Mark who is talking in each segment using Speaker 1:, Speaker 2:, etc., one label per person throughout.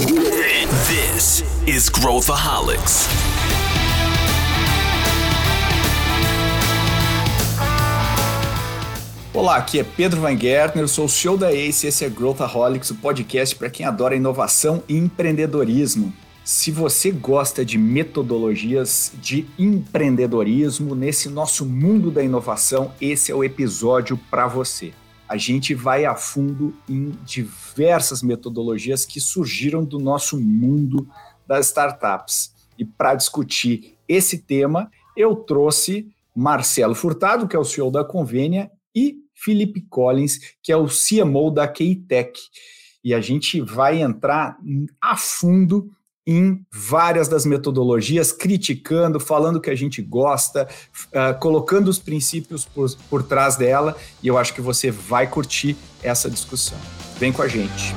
Speaker 1: This is Growthaholics.
Speaker 2: Olá, aqui é Pedro Van Gertner, sou o CEO da ACE e esse é Growthaholics, o podcast para quem adora inovação e empreendedorismo. Se você gosta de metodologias de empreendedorismo nesse nosso mundo da inovação, esse é o episódio para você. A gente vai a fundo em diversas metodologias que surgiram do nosso mundo das startups. E para discutir esse tema, eu trouxe Marcelo Furtado, que é o CEO da Convênia, e Felipe Collins, que é o CMO da Keitech. E a gente vai entrar a fundo em várias das metodologias, criticando, falando que a gente gosta, uh, colocando os princípios por, por trás dela, e eu acho que você vai curtir essa discussão. Vem com a gente.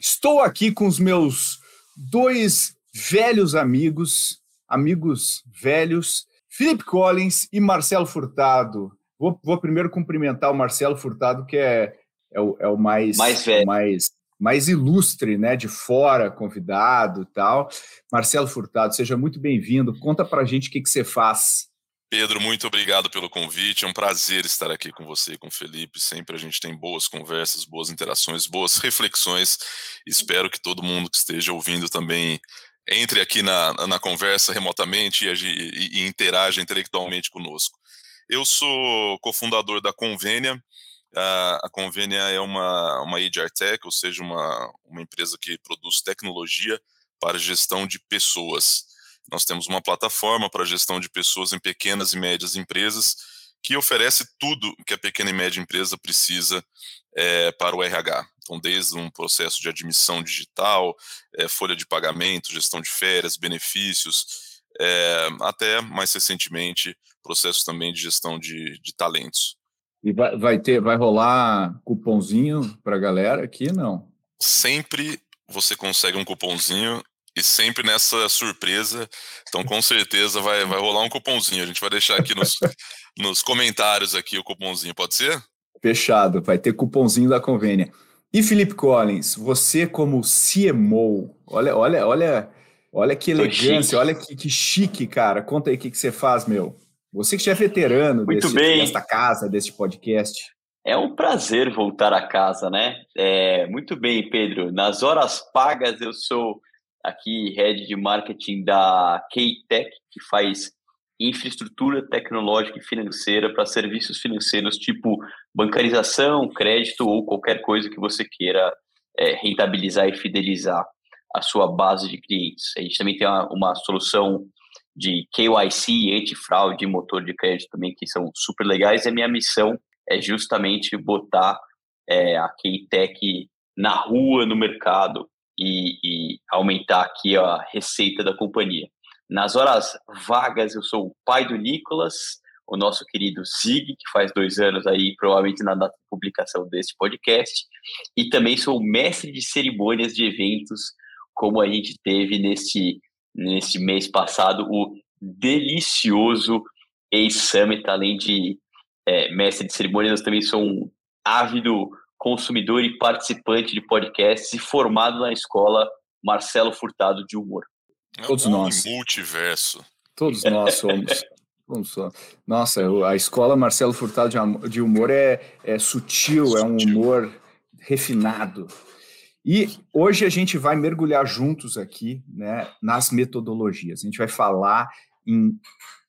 Speaker 2: Estou aqui com os meus dois velhos amigos, amigos velhos, Felipe Collins e Marcelo Furtado. Vou, vou primeiro cumprimentar o Marcelo Furtado, que é, é, o, é o mais,
Speaker 3: mais, velho.
Speaker 2: mais mais ilustre, né, de fora, convidado tal. Marcelo Furtado, seja muito bem-vindo. Conta para a gente o que, que você faz.
Speaker 4: Pedro, muito obrigado pelo convite. É um prazer estar aqui com você, com o Felipe. Sempre a gente tem boas conversas, boas interações, boas reflexões. Espero que todo mundo que esteja ouvindo também entre aqui na, na conversa remotamente e, e, e interaja intelectualmente conosco. Eu sou cofundador da Convênia, a, a Convênia é uma, uma HR Tech, ou seja, uma, uma empresa que produz tecnologia para gestão de pessoas. Nós temos uma plataforma para gestão de pessoas em pequenas e médias empresas que oferece tudo que a pequena e média empresa precisa é, para o RH. Então, desde um processo de admissão digital, é, folha de pagamento, gestão de férias, benefícios, é, até mais recentemente, processo também de gestão de, de talentos.
Speaker 2: E vai, vai ter, vai rolar cupomzinho para a galera aqui, não?
Speaker 4: Sempre você consegue um cupomzinho e sempre nessa surpresa. Então, com certeza vai, vai rolar um cupomzinho. A gente vai deixar aqui nos, nos comentários aqui o cupomzinho, pode ser?
Speaker 2: Fechado, vai ter cupomzinho da convênia. E Felipe Collins, você como CMO, olha, olha, olha, olha que elegância, olha que, que chique, cara. Conta aí o que, que você faz, meu. Você que já é veterano
Speaker 3: Muito bem.
Speaker 2: desta casa, deste podcast.
Speaker 3: É um prazer voltar a casa, né? É, muito bem, Pedro. Nas horas pagas, eu sou aqui head de marketing da Keitech, que faz infraestrutura tecnológica e financeira para serviços financeiros tipo bancarização, crédito ou qualquer coisa que você queira é, rentabilizar e fidelizar a sua base de clientes. A gente também tem uma, uma solução de KYC, antifraude e motor de crédito também, que são super legais. E a minha missão é justamente botar é, a Keitech na rua, no mercado e, e, aumentar aqui a receita da companhia. Nas horas vagas, eu sou o pai do Nicolas, o nosso querido Zig, que faz dois anos aí, provavelmente na data de publicação desse podcast, e também sou mestre de cerimônias de eventos, como a gente teve nesse nesse mês passado o delicioso A-Summit, além de é, mestre de cerimônias, eu também sou um ávido consumidor e participante de podcasts e formado na escola Marcelo Furtado de Humor.
Speaker 4: É Todos nós. Multiverso.
Speaker 2: Todos nós somos. Nossa, a escola Marcelo Furtado de Humor é, é sutil, é um humor refinado. E hoje a gente vai mergulhar juntos aqui né, nas metodologias. A gente vai falar em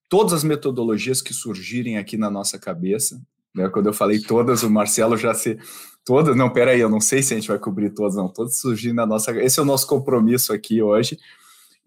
Speaker 2: todas as metodologias que surgirem aqui na nossa cabeça. Né? Quando eu falei todas, o Marcelo já se. Todas, não, peraí, eu não sei se a gente vai cobrir todas, não. Todas surgindo na nossa. Esse é o nosso compromisso aqui hoje.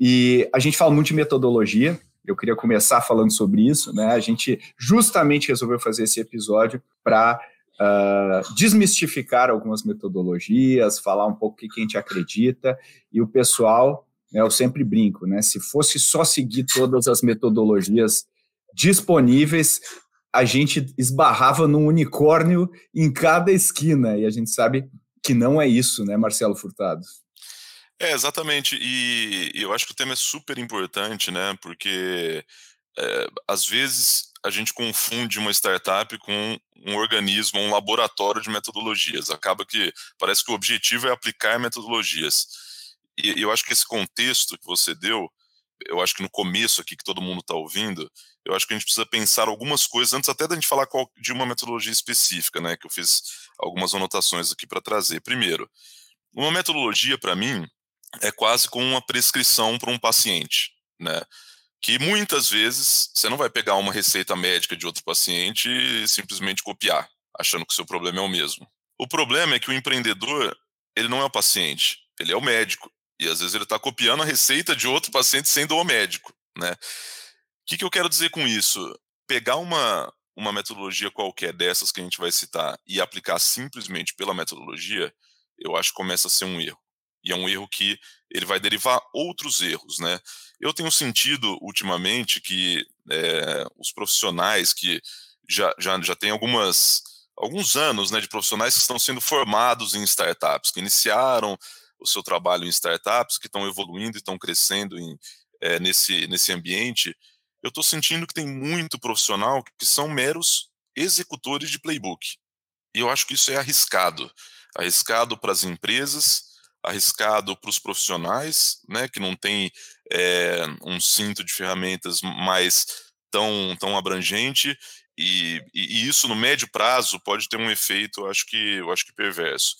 Speaker 2: E a gente fala muito de metodologia. Eu queria começar falando sobre isso, né? A gente justamente resolveu fazer esse episódio para uh, desmistificar algumas metodologias, falar um pouco o que a gente acredita, e o pessoal, né, eu sempre brinco, né, se fosse só seguir todas as metodologias disponíveis, a gente esbarrava num unicórnio em cada esquina, e a gente sabe que não é isso, né, Marcelo Furtado?
Speaker 4: É, exatamente, e eu acho que o tema é super importante, né, porque é, às vezes a gente confunde uma startup com um organismo, um laboratório de metodologias. Acaba que parece que o objetivo é aplicar metodologias. E eu acho que esse contexto que você deu, eu acho que no começo aqui que todo mundo está ouvindo, eu acho que a gente precisa pensar algumas coisas antes até da gente falar qual, de uma metodologia específica, né? Que eu fiz algumas anotações aqui para trazer. Primeiro, uma metodologia para mim é quase como uma prescrição para um paciente, né? Que muitas vezes você não vai pegar uma receita médica de outro paciente e simplesmente copiar, achando que o seu problema é o mesmo. O problema é que o empreendedor, ele não é o paciente, ele é o médico. E às vezes ele está copiando a receita de outro paciente sendo o médico, né? O que, que eu quero dizer com isso? Pegar uma, uma metodologia qualquer dessas que a gente vai citar e aplicar simplesmente pela metodologia, eu acho que começa a ser um erro. E é um erro que ele vai derivar outros erros, né? Eu tenho sentido ultimamente que é, os profissionais que já, já, já têm algumas, alguns anos né, de profissionais que estão sendo formados em startups, que iniciaram o seu trabalho em startups, que estão evoluindo e estão crescendo em, é, nesse, nesse ambiente, eu estou sentindo que tem muito profissional que são meros executores de playbook. E eu acho que isso é arriscado. Arriscado para as empresas, arriscado para os profissionais, né, que não tem é, um cinto de ferramentas mais tão, tão abrangente, e, e, isso no médio prazo pode ter um efeito, acho que, eu acho que perverso.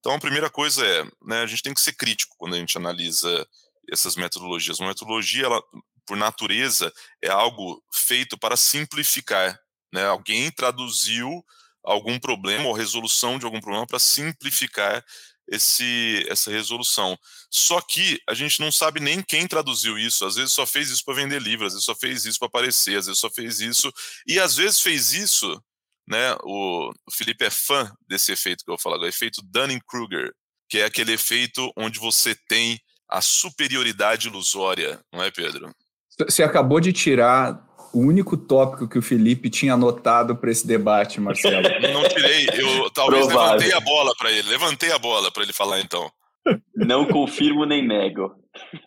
Speaker 4: Então, a primeira coisa é, né, a gente tem que ser crítico quando a gente analisa essas metodologias. Uma metodologia, ela, por natureza, é algo feito para simplificar. Né? Alguém traduziu algum problema ou resolução de algum problema para simplificar esse, essa resolução. Só que a gente não sabe nem quem traduziu isso. Às vezes só fez isso para vender livro, às vezes só fez isso para aparecer, às vezes só fez isso. E às vezes fez isso, né? O, o Felipe é fã desse efeito que eu vou falar agora, efeito Dunning-Kruger, que é aquele efeito onde você tem a superioridade ilusória, não é, Pedro?
Speaker 2: Você acabou de tirar o único tópico que o Felipe tinha anotado para esse debate, Marcelo.
Speaker 4: Não tirei, eu talvez Provável. levantei a bola para ele, levantei a bola para ele falar então.
Speaker 3: Não confirmo nem nego.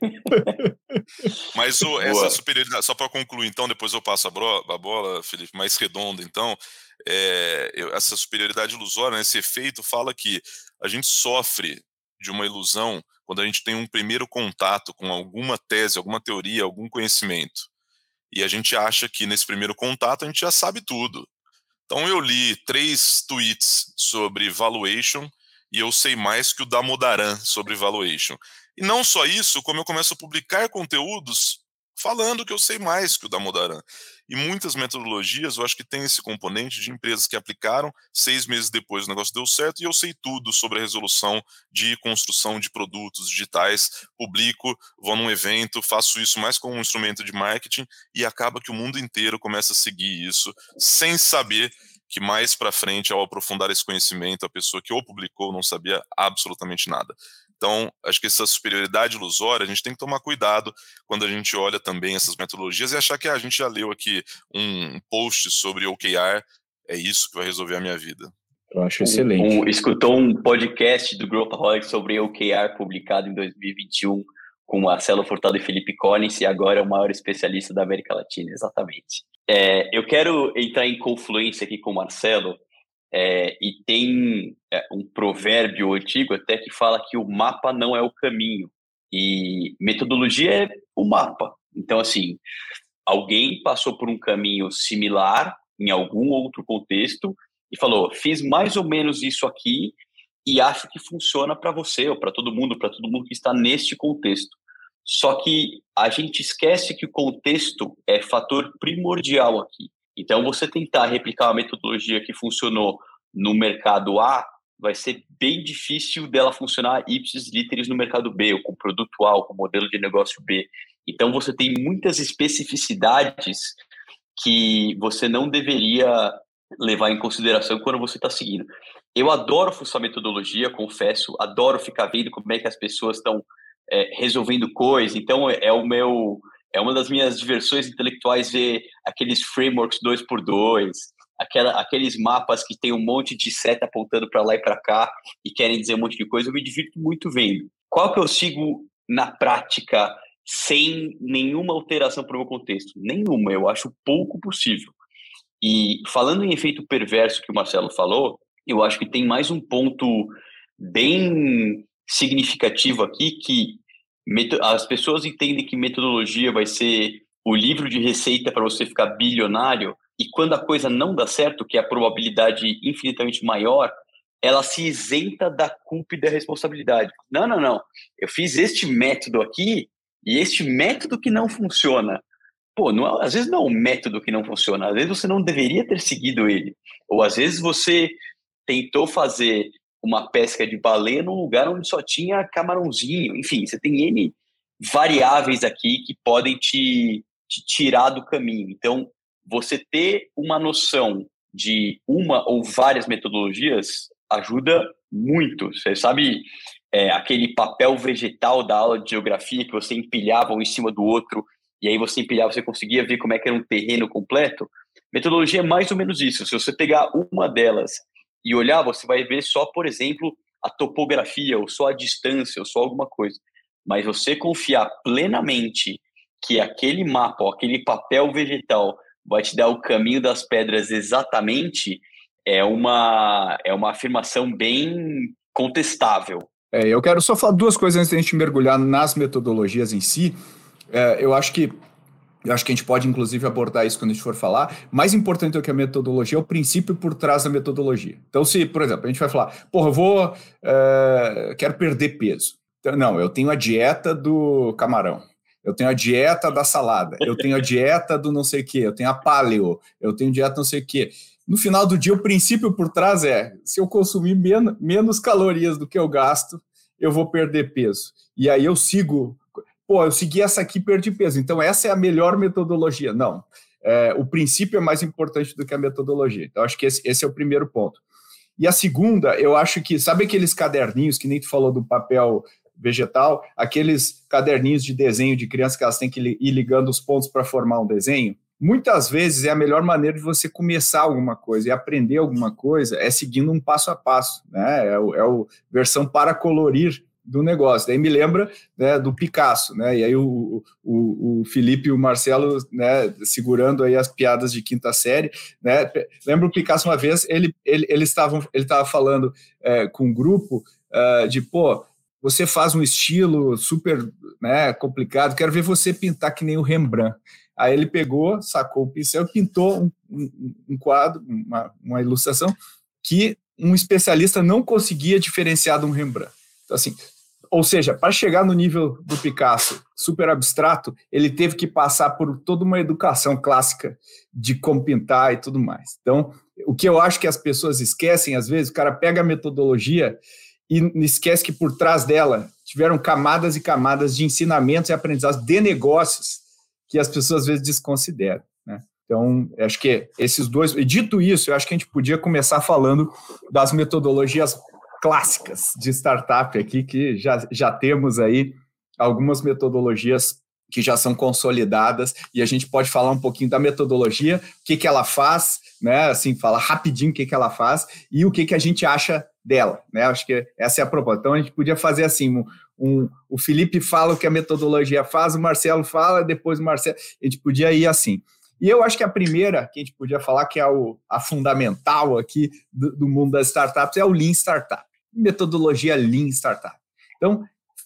Speaker 4: Mas o, essa superioridade, só para concluir, então, depois eu passo a, bro, a, bola, Felipe, mais redonda, então, é, essa superioridade ilusória, né, esse efeito, fala que a gente sofre de uma ilusão quando a gente tem um primeiro contato com alguma tese, alguma teoria, algum conhecimento e a gente acha que nesse primeiro contato a gente já sabe tudo. Então eu li três tweets sobre valuation e eu sei mais que o Damodaran sobre valuation. E não só isso, como eu começo a publicar conteúdos falando que eu sei mais que o Damodaran. E muitas metodologias, eu acho que tem esse componente de empresas que aplicaram, seis meses depois o negócio deu certo e eu sei tudo sobre a resolução de construção de produtos digitais, publico, vou num evento, faço isso mais como um instrumento de marketing e acaba que o mundo inteiro começa a seguir isso sem saber que mais para frente, ao aprofundar esse conhecimento, a pessoa que o publicou não sabia absolutamente nada. Então, acho que essa superioridade ilusória, a gente tem que tomar cuidado quando a gente olha também essas metodologias e achar que ah, a gente já leu aqui um post sobre OKR, é isso que vai resolver a minha vida.
Speaker 2: Eu acho excelente.
Speaker 3: Um, um, escutou um podcast do Growthaholic sobre OKR publicado em 2021 com Marcelo Furtado e Felipe Collins e agora é o maior especialista da América Latina, exatamente. É, eu quero entrar em confluência aqui com o Marcelo é, e tem é, um provérbio antigo até que fala que o mapa não é o caminho e metodologia é o mapa. Então, assim, alguém passou por um caminho similar em algum outro contexto e falou: fiz mais ou menos isso aqui e acho que funciona para você ou para todo mundo, para todo mundo que está neste contexto. Só que a gente esquece que o contexto é fator primordial aqui. Então, você tentar replicar uma metodologia que funcionou no mercado A, vai ser bem difícil dela funcionar ipsis literis no mercado B, ou com produto A, ou com modelo de negócio B. Então, você tem muitas especificidades que você não deveria levar em consideração quando você está seguindo. Eu adoro fuçar metodologia, confesso, adoro ficar vendo como é que as pessoas estão é, resolvendo coisas. Então, é o meu é uma das minhas diversões intelectuais ver aqueles frameworks dois por dois, aquela, aqueles mapas que tem um monte de seta apontando para lá e para cá e querem dizer um monte de coisa. Eu me divirto muito vendo. Qual que eu sigo na prática sem nenhuma alteração para o meu contexto. Nenhuma, eu acho pouco possível. E falando em efeito perverso que o Marcelo falou, eu acho que tem mais um ponto bem significativo aqui que as pessoas entendem que metodologia vai ser o livro de receita para você ficar bilionário e quando a coisa não dá certo, que é a probabilidade infinitamente maior, ela se isenta da culpa e da responsabilidade. Não, não, não. Eu fiz este método aqui e este método que não funciona. Pô, não, às vezes não é um método que não funciona, às vezes você não deveria ter seguido ele. Ou às vezes você tentou fazer uma pesca de baleia num lugar onde só tinha camarãozinho. Enfim, você tem N variáveis aqui que podem te, te tirar do caminho. Então, você ter uma noção de uma ou várias metodologias ajuda muito. Você sabe é, aquele papel vegetal da aula de geografia que você empilhava um em cima do outro e aí você empilhava, você conseguia ver como é que era um terreno completo? Metodologia é mais ou menos isso. Se você pegar uma delas e olhar, você vai ver só, por exemplo, a topografia, ou só a distância, ou só alguma coisa. Mas você confiar plenamente que aquele mapa, ou aquele papel vegetal vai te dar o caminho das pedras exatamente, é uma, é uma afirmação bem contestável.
Speaker 2: É, eu quero só falar duas coisas antes de a gente mergulhar nas metodologias em si. É, eu acho que eu acho que a gente pode, inclusive, abordar isso quando a gente for falar. Mais importante do que a metodologia é o princípio por trás da metodologia. Então, se, por exemplo, a gente vai falar, porra, eu vou. É, quero perder peso. Então, não, eu tenho a dieta do camarão. Eu tenho a dieta da salada. Eu tenho a dieta do não sei o quê. Eu tenho a paleo. Eu tenho dieta não sei o quê. No final do dia, o princípio por trás é: se eu consumir men menos calorias do que eu gasto, eu vou perder peso. E aí eu sigo pô, eu segui essa aqui e perdi peso, então essa é a melhor metodologia. Não, é, o princípio é mais importante do que a metodologia. Então, acho que esse, esse, é o primeiro ponto. E a segunda, eu acho que, sabe aqueles caderninhos que nem tu falou do papel vegetal, aqueles caderninhos de desenho de criança que elas têm que ir ligando os pontos para formar um desenho? Muitas vezes é a melhor maneira de você começar alguma coisa e aprender alguma coisa é seguindo um passo a passo, né? É o, é o versão para colorir do negócio. Daí me lembra né, do Picasso, né? E aí o, o, o Felipe e o Marcelo, né, segurando aí as piadas de quinta série, né? Lembra o Picasso uma vez, ele ele ele estava ele falando é, com um grupo uh, de pô, você faz um estilo super, né, complicado, quero ver você pintar que nem o Rembrandt. Aí ele pegou, sacou o pincel, pintou um, um, um quadro, uma, uma ilustração que um especialista não conseguia diferenciar de um Rembrandt. Então, assim, ou seja, para chegar no nível do Picasso, super abstrato, ele teve que passar por toda uma educação clássica de como pintar e tudo mais. Então, o que eu acho que as pessoas esquecem, às vezes, o cara pega a metodologia e esquece que por trás dela tiveram camadas e camadas de ensinamentos e aprendizados de negócios que as pessoas às vezes desconsideram. Né? Então, acho que esses dois. E dito isso, eu acho que a gente podia começar falando das metodologias clássicas de startup aqui, que já, já temos aí algumas metodologias que já são consolidadas e a gente pode falar um pouquinho da metodologia, o que, que ela faz, né? Assim, falar rapidinho o que, que ela faz e o que, que a gente acha dela, né? Acho que essa é a proposta. Então a gente podia fazer assim, um, um, o Felipe fala o que a metodologia faz, o Marcelo fala, depois o Marcelo. A gente podia ir assim. E eu acho que a primeira que a gente podia falar, que é o, a fundamental aqui do, do mundo das startups, é o Lean Startup metodologia Lean Startup. Então,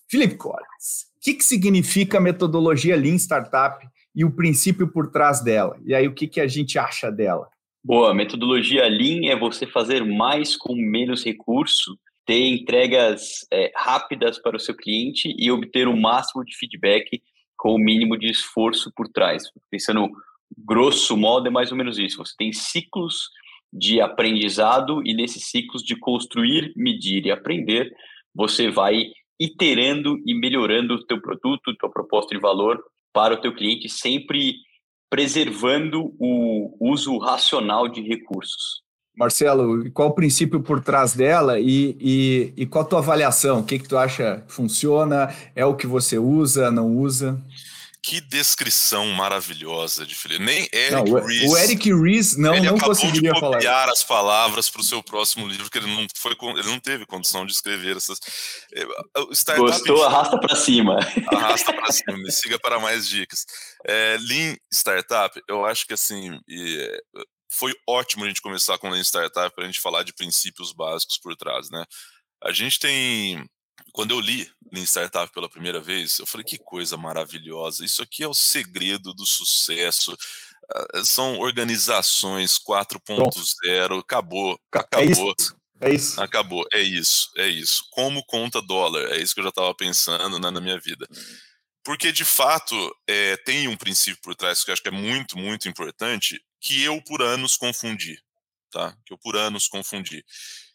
Speaker 2: Felipe Collins, o que, que significa metodologia Lean Startup e o princípio por trás dela? E aí, o que, que a gente acha dela?
Speaker 3: Boa, metodologia Lean é você fazer mais com menos recurso, ter entregas é, rápidas para o seu cliente e obter o máximo de feedback com o mínimo de esforço por trás. Pensando grosso modo, é mais ou menos isso. Você tem ciclos de aprendizado e nesses ciclos de construir, medir e aprender, você vai iterando e melhorando o teu produto, tua proposta de valor para o teu cliente, sempre preservando o uso racional de recursos.
Speaker 2: Marcelo, qual o princípio por trás dela e, e, e qual a tua avaliação? O que, que tu acha funciona? É o que você usa, não usa?
Speaker 4: Que descrição maravilhosa de Felipe. Nem Eric
Speaker 2: não,
Speaker 4: Ries.
Speaker 2: O Eric Ries não,
Speaker 4: ele
Speaker 2: não
Speaker 4: acabou
Speaker 2: conseguiria
Speaker 4: de
Speaker 2: falar.
Speaker 4: copiar as palavras para o seu próximo livro, que ele não, foi, ele não teve condição de escrever essas.
Speaker 3: Eh, Startup Gostou, arrasta para cima.
Speaker 4: Arrasta para cima, me siga para mais dicas. É, Lean Startup, eu acho que assim. foi ótimo a gente começar com Lean Startup para a gente falar de princípios básicos por trás, né? A gente tem quando eu li Lean Startup pela primeira vez, eu falei que coisa maravilhosa. Isso aqui é o segredo do sucesso. Ah, são organizações 4.0, acabou, acabou.
Speaker 2: É isso. É isso.
Speaker 4: Acabou, é isso, é isso. Como conta dólar, é isso que eu já estava pensando né, na minha vida. Porque, de fato, é, tem um princípio por trás que eu acho que é muito, muito importante, que eu por anos confundi, tá? Que eu por anos confundi.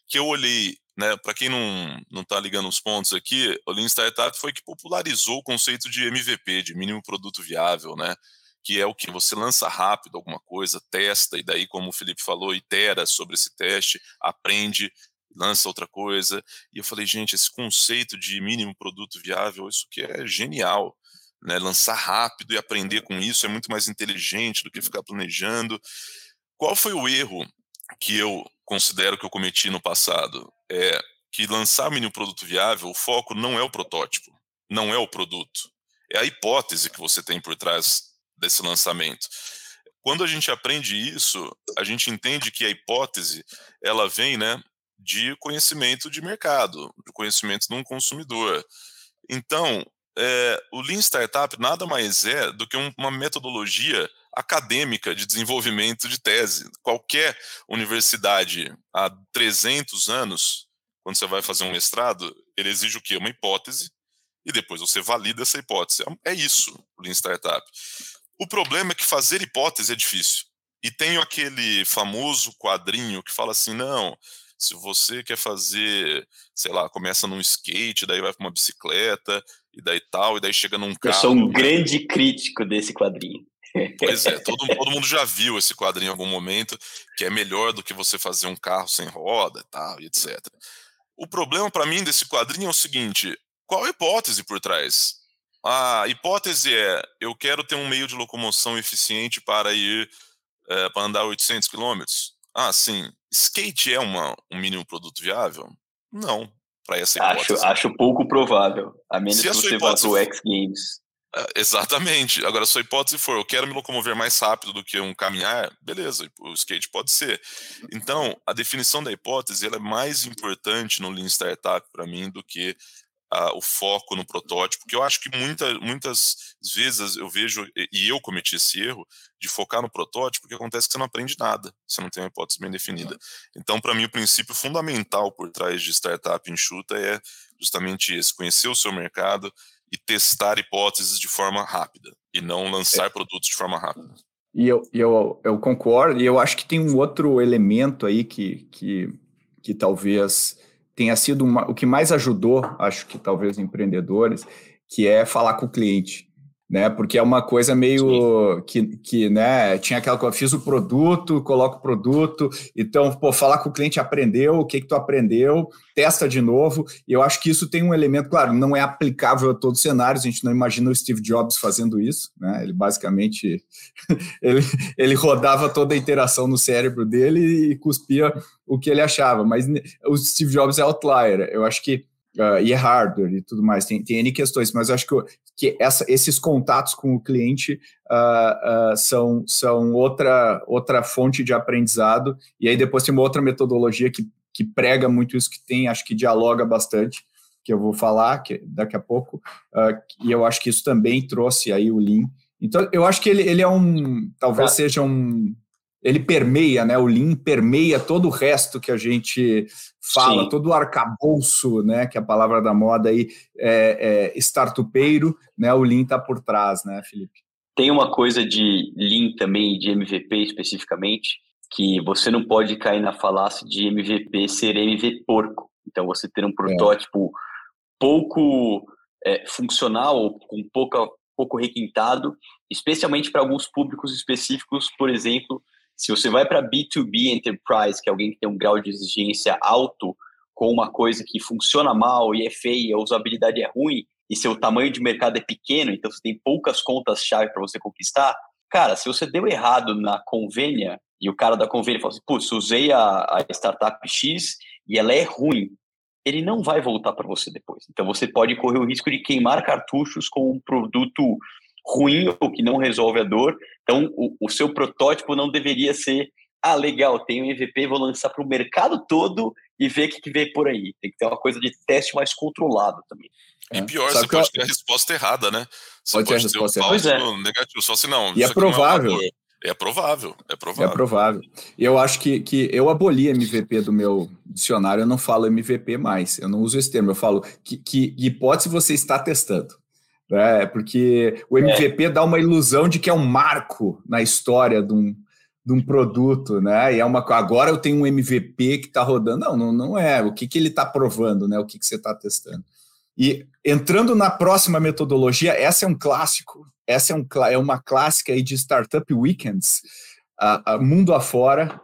Speaker 4: Que eu olhei né, para quem não está ligando os pontos aqui, o Lean Startup foi que popularizou o conceito de MVP, de mínimo produto viável, né? Que é o que você lança rápido alguma coisa, testa e daí, como o Felipe falou, itera sobre esse teste, aprende, lança outra coisa. E eu falei, gente, esse conceito de mínimo produto viável, isso que é genial. Né, lançar rápido e aprender com isso é muito mais inteligente do que ficar planejando. Qual foi o erro que eu considero que eu cometi no passado é que lançar mínimo produto viável, o foco não é o protótipo, não é o produto, é a hipótese que você tem por trás desse lançamento. Quando a gente aprende isso, a gente entende que a hipótese ela vem, né, de conhecimento de mercado, de conhecimento de um consumidor. Então, é, o Lean Startup nada mais é do que uma metodologia acadêmica de desenvolvimento de tese. Qualquer universidade há 300 anos, quando você vai fazer um mestrado, ele exige o quê? Uma hipótese e depois você valida essa hipótese. É isso o Lean Startup. O problema é que fazer hipótese é difícil. E tem aquele famoso quadrinho que fala assim: não, se você quer fazer, sei lá, começa num skate, daí vai para uma bicicleta, e daí tal, e daí chega num carro.
Speaker 3: Eu sou um grande crítico desse quadrinho.
Speaker 4: Pois é, todo, todo mundo já viu esse quadrinho em algum momento, que é melhor do que você fazer um carro sem roda e tal, e etc. O problema para mim desse quadrinho é o seguinte: qual a hipótese por trás? A hipótese é: eu quero ter um meio de locomoção eficiente para ir é, para andar 800 quilômetros. Ah, sim. Skate é uma, um mínimo produto viável? Não, para essa hipótese.
Speaker 3: Acho, acho pouco provável, a menos Se que você vá para o X Games.
Speaker 4: É, exatamente. Agora, se a hipótese for eu quero me locomover mais rápido do que um caminhar, beleza, o skate pode ser. Então, a definição da hipótese ela é mais importante no Lean Startup para mim do que uh, o foco no protótipo, que eu acho que muita, muitas vezes eu vejo, e eu cometi esse erro, de focar no protótipo, que acontece que você não aprende nada, você não tem uma hipótese bem definida. Então, para mim, o princípio fundamental por trás de startup enxuta é justamente esse, conhecer o seu mercado, e testar hipóteses de forma rápida e não lançar é. produtos de forma rápida.
Speaker 2: E eu, eu, eu concordo, e eu acho que tem um outro elemento aí que, que, que talvez tenha sido uma, o que mais ajudou, acho que talvez empreendedores, que é falar com o cliente né? Porque é uma coisa meio que, que, né? Tinha aquela coisa, fiz o produto, coloco o produto, então, pô, falar com o cliente aprendeu, o que que tu aprendeu, testa de novo, e eu acho que isso tem um elemento, claro, não é aplicável a todos os cenários, a gente não imagina o Steve Jobs fazendo isso, né? Ele basicamente, ele, ele rodava toda a interação no cérebro dele e cuspia o que ele achava, mas o Steve Jobs é outlier, eu acho que Uh, e é hardware e tudo mais, tem, tem N questões, mas eu acho que, que essa, esses contatos com o cliente uh, uh, são, são outra, outra fonte de aprendizado, e aí depois tem uma outra metodologia que, que prega muito isso, que tem, acho que dialoga bastante, que eu vou falar que, daqui a pouco, e eu acho que isso também trouxe aí o Lean. Então, eu acho que ele, ele é um, talvez seja um, ele permeia, né? O Lean permeia todo o resto que a gente fala, Sim. todo o arcabouço, né? Que é a palavra da moda aí é, é startupeiro, né? O Lean está por trás, né, Felipe?
Speaker 3: Tem uma coisa de Lean também, de MVP especificamente, que você não pode cair na falácia de MVP ser MVP porco. Então, você ter um é. protótipo é. pouco funcional ou com pouca, pouco requintado, especialmente para alguns públicos específicos, por exemplo, se você vai para B2B Enterprise, que é alguém que tem um grau de exigência alto, com uma coisa que funciona mal e é feia, a usabilidade é ruim, e seu tamanho de mercado é pequeno, então você tem poucas contas-chave para você conquistar, cara, se você deu errado na convênia e o cara da convênia fala assim, putz, usei a, a startup X e ela é ruim, ele não vai voltar para você depois. Então você pode correr o risco de queimar cartuchos com um produto ruim ou que não resolve a dor. Então o, o seu protótipo não deveria ser ah, legal, tenho um MVP, vou lançar para o mercado todo e ver o que, que vem por aí. Tem que ter uma coisa de teste mais controlado também.
Speaker 4: E é. pior, Sabe você pode eu... ter a resposta errada, né? Você
Speaker 2: pode, pode ter a resposta errada.
Speaker 4: É. negativo, só se não.
Speaker 2: E é, é provável.
Speaker 4: É provável, é provável.
Speaker 2: É provável. Eu acho que, que eu aboli MVP do meu dicionário, eu não falo MVP mais, eu não uso esse termo, eu falo que, que hipótese você está testando. É, porque o MVP é. dá uma ilusão de que é um marco na história de um, de um produto, né? E é uma agora eu tenho um MVP que está rodando. Não, não, não é. O que, que ele está provando, né? O que, que você está testando. E entrando na próxima metodologia, essa é um clássico, essa é, um, é uma clássica aí de Startup Weekends, uh, uh, mundo afora,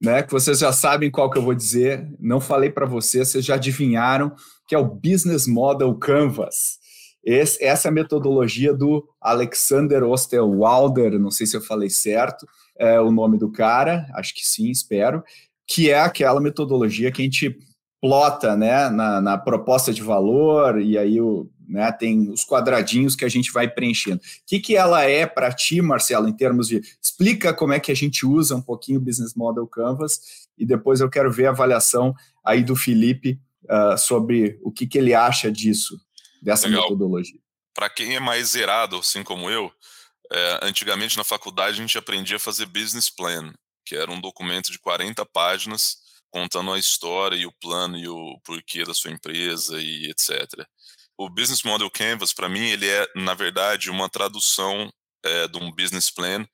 Speaker 2: né? Que vocês já sabem qual que eu vou dizer. Não falei para vocês, vocês já adivinharam que é o Business Model Canvas. Esse, essa é metodologia do Alexander Osterwalder, não sei se eu falei certo, é o nome do cara, acho que sim, espero, que é aquela metodologia que a gente plota né, na, na proposta de valor, e aí o, né, tem os quadradinhos que a gente vai preenchendo. O que, que ela é para ti, Marcelo, em termos de. Explica como é que a gente usa um pouquinho o Business Model Canvas, e depois eu quero ver a avaliação aí do Felipe uh, sobre o que, que ele acha disso, dessa Legal. metodologia.
Speaker 4: Para quem é mais zerado, assim como eu, é, antigamente na faculdade a gente aprendia a fazer business plan, que era um documento de 40 páginas contando a história e o plano e o porquê da sua empresa e etc. O Business Model Canvas, para mim, ele é, na verdade, uma tradução é, de um business plan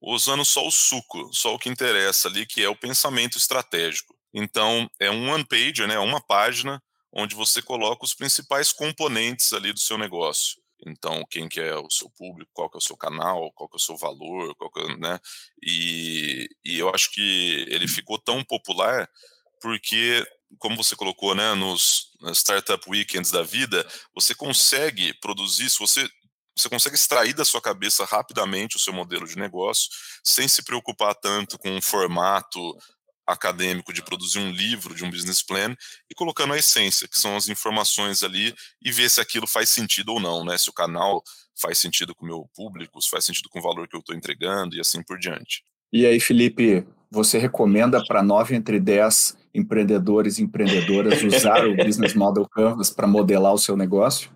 Speaker 4: usando só o suco, só o que interessa ali, que é o pensamento estratégico. Então, é um one page, né, uma página onde você coloca os principais componentes ali do seu negócio. Então, quem que é o seu público, qual que é o seu canal, qual que é o seu valor, qual que é, né? E, e eu acho que ele ficou tão popular porque, como você colocou, né, nos Startup Weekends da vida, você consegue produzir, se você você consegue extrair da sua cabeça rapidamente o seu modelo de negócio, sem se preocupar tanto com o formato acadêmico de produzir um livro de um business plan e colocando a essência, que são as informações ali, e ver se aquilo faz sentido ou não, né? Se o canal faz sentido com o meu público, se faz sentido com o valor que eu estou entregando e assim por diante.
Speaker 2: E aí, Felipe, você recomenda para nove entre dez empreendedores e empreendedoras usar o Business Model Canvas para modelar o seu negócio?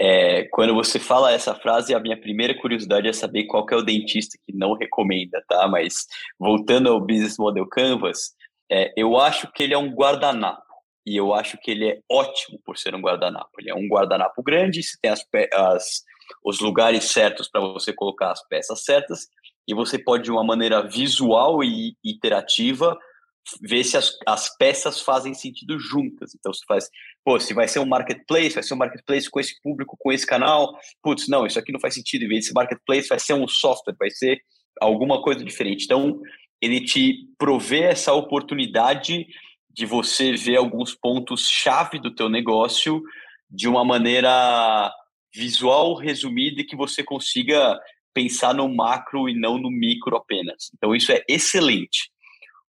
Speaker 3: É, quando você fala essa frase, a minha primeira curiosidade é saber qual é o dentista que não recomenda, tá? Mas voltando ao Business Model Canvas, é, eu acho que ele é um guardanapo e eu acho que ele é ótimo por ser um guardanapo. Ele é um guardanapo grande, você tem as, as os lugares certos para você colocar as peças certas e você pode de uma maneira visual e iterativa ver se as, as peças fazem sentido juntas. Então, você faz, pô, se vai ser um marketplace, vai ser um marketplace com esse público, com esse canal, putz, não, isso aqui não faz sentido, em vez de marketplace, vai ser um software, vai ser alguma coisa diferente. Então, ele te provê essa oportunidade de você ver alguns pontos-chave do teu negócio de uma maneira visual, resumida, e que você consiga pensar no macro e não no micro apenas. Então, isso é excelente.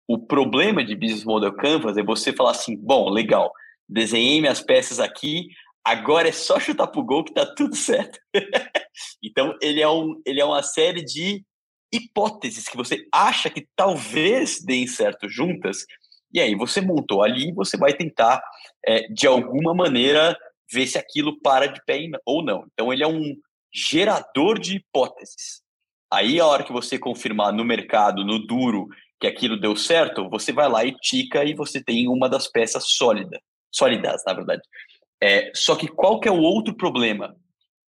Speaker 3: O problema de Business Model Canvas é você falar assim, bom, legal, desenhei minhas peças aqui, agora é só chutar pro gol que tá tudo certo. então, ele é, um, ele é uma série de hipóteses que você acha que talvez deem certo juntas, e aí você montou ali e você vai tentar, é, de alguma maneira, ver se aquilo para de pé ou não. Então, ele é um gerador de hipóteses. Aí, a hora que você confirmar no mercado, no duro, que aquilo deu certo, você vai lá e tica e você tem uma das peças sólida, sólidas, na verdade. É, só que qual que é o outro problema?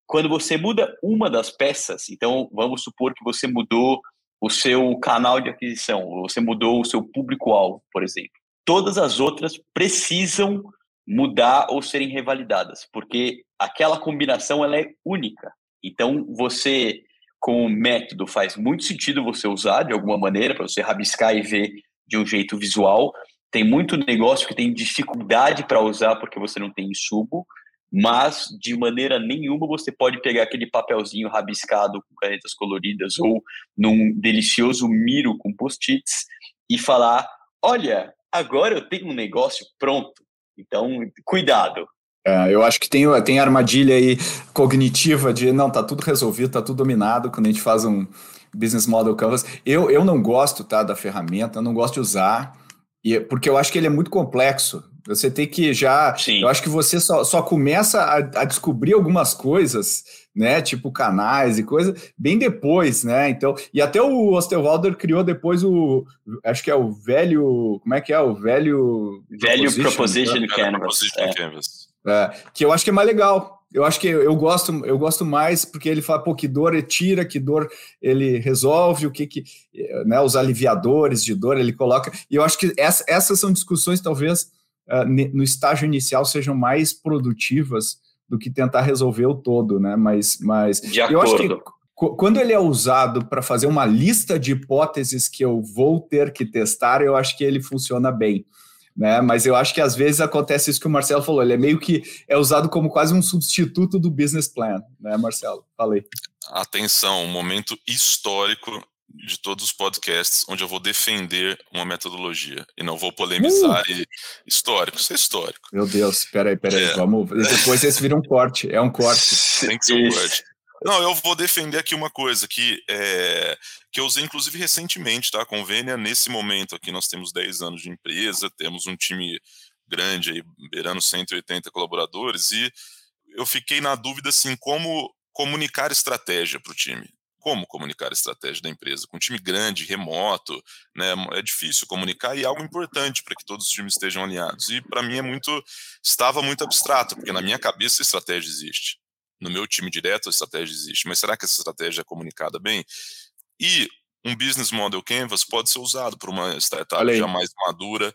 Speaker 3: Quando você muda uma das peças, então vamos supor que você mudou o seu canal de aquisição, você mudou o seu público-alvo, por exemplo. Todas as outras precisam mudar ou serem revalidadas, porque aquela combinação ela é única. Então você como método faz muito sentido você usar de alguma maneira para você rabiscar e ver de um jeito visual. Tem muito negócio que tem dificuldade para usar porque você não tem insumo. mas de maneira nenhuma você pode pegar aquele papelzinho rabiscado com canetas coloridas ou num delicioso miro com post-its e falar: olha, agora eu tenho um negócio pronto. Então, cuidado.
Speaker 2: É, eu acho que tem, tem armadilha aí cognitiva de não, tá tudo resolvido, tá tudo dominado quando a gente faz um business model canvas. Eu, eu não gosto tá, da ferramenta, eu não gosto de usar, e, porque eu acho que ele é muito complexo. Você tem que já. Sim. Eu acho que você só, só começa a, a, descobrir algumas coisas, né? Tipo canais e coisas, bem depois, né? Então, e até o Osterwalder criou depois o. Acho que é o velho. Como é que é? O velho.
Speaker 3: Velho Proposition, proposition Canvas. Proposition é. Canvas.
Speaker 2: É, que eu acho que é mais legal. Eu acho que eu gosto, eu gosto mais porque ele fala, pô, que dor ele tira, que dor ele resolve, o que que, né, os aliviadores de dor ele coloca. E eu acho que essa, essas são discussões talvez uh, no estágio inicial sejam mais produtivas do que tentar resolver o todo, né? Mas, mas
Speaker 3: de eu acho que
Speaker 2: quando ele é usado para fazer uma lista de hipóteses que eu vou ter que testar, eu acho que ele funciona bem. Né? Mas eu acho que às vezes acontece isso que o Marcelo falou, ele é meio que é usado como quase um substituto do business plan, né, Marcelo? Falei.
Speaker 4: Atenção, um momento histórico de todos os podcasts onde eu vou defender uma metodologia e não vou polemizar uh! e histórico, isso é histórico.
Speaker 2: Meu Deus, peraí, peraí, é. vamos. Depois esse vira um corte, é um corte.
Speaker 4: Tem que ser um corte. Não, eu vou defender aqui uma coisa que, é, que eu usei inclusive recentemente, tá? Convênia, nesse momento aqui, nós temos 10 anos de empresa, temos um time grande aí, beirando 180 colaboradores, e eu fiquei na dúvida assim, como comunicar estratégia para o time como comunicar a estratégia da empresa. Com um time grande, remoto, né, é difícil comunicar e é algo importante para que todos os times estejam alinhados. E para mim é muito, estava muito abstrato, porque na minha cabeça a estratégia existe. No meu time direto a estratégia existe, mas será que essa estratégia é comunicada bem? E um business model canvas pode ser usado por uma startup já mais madura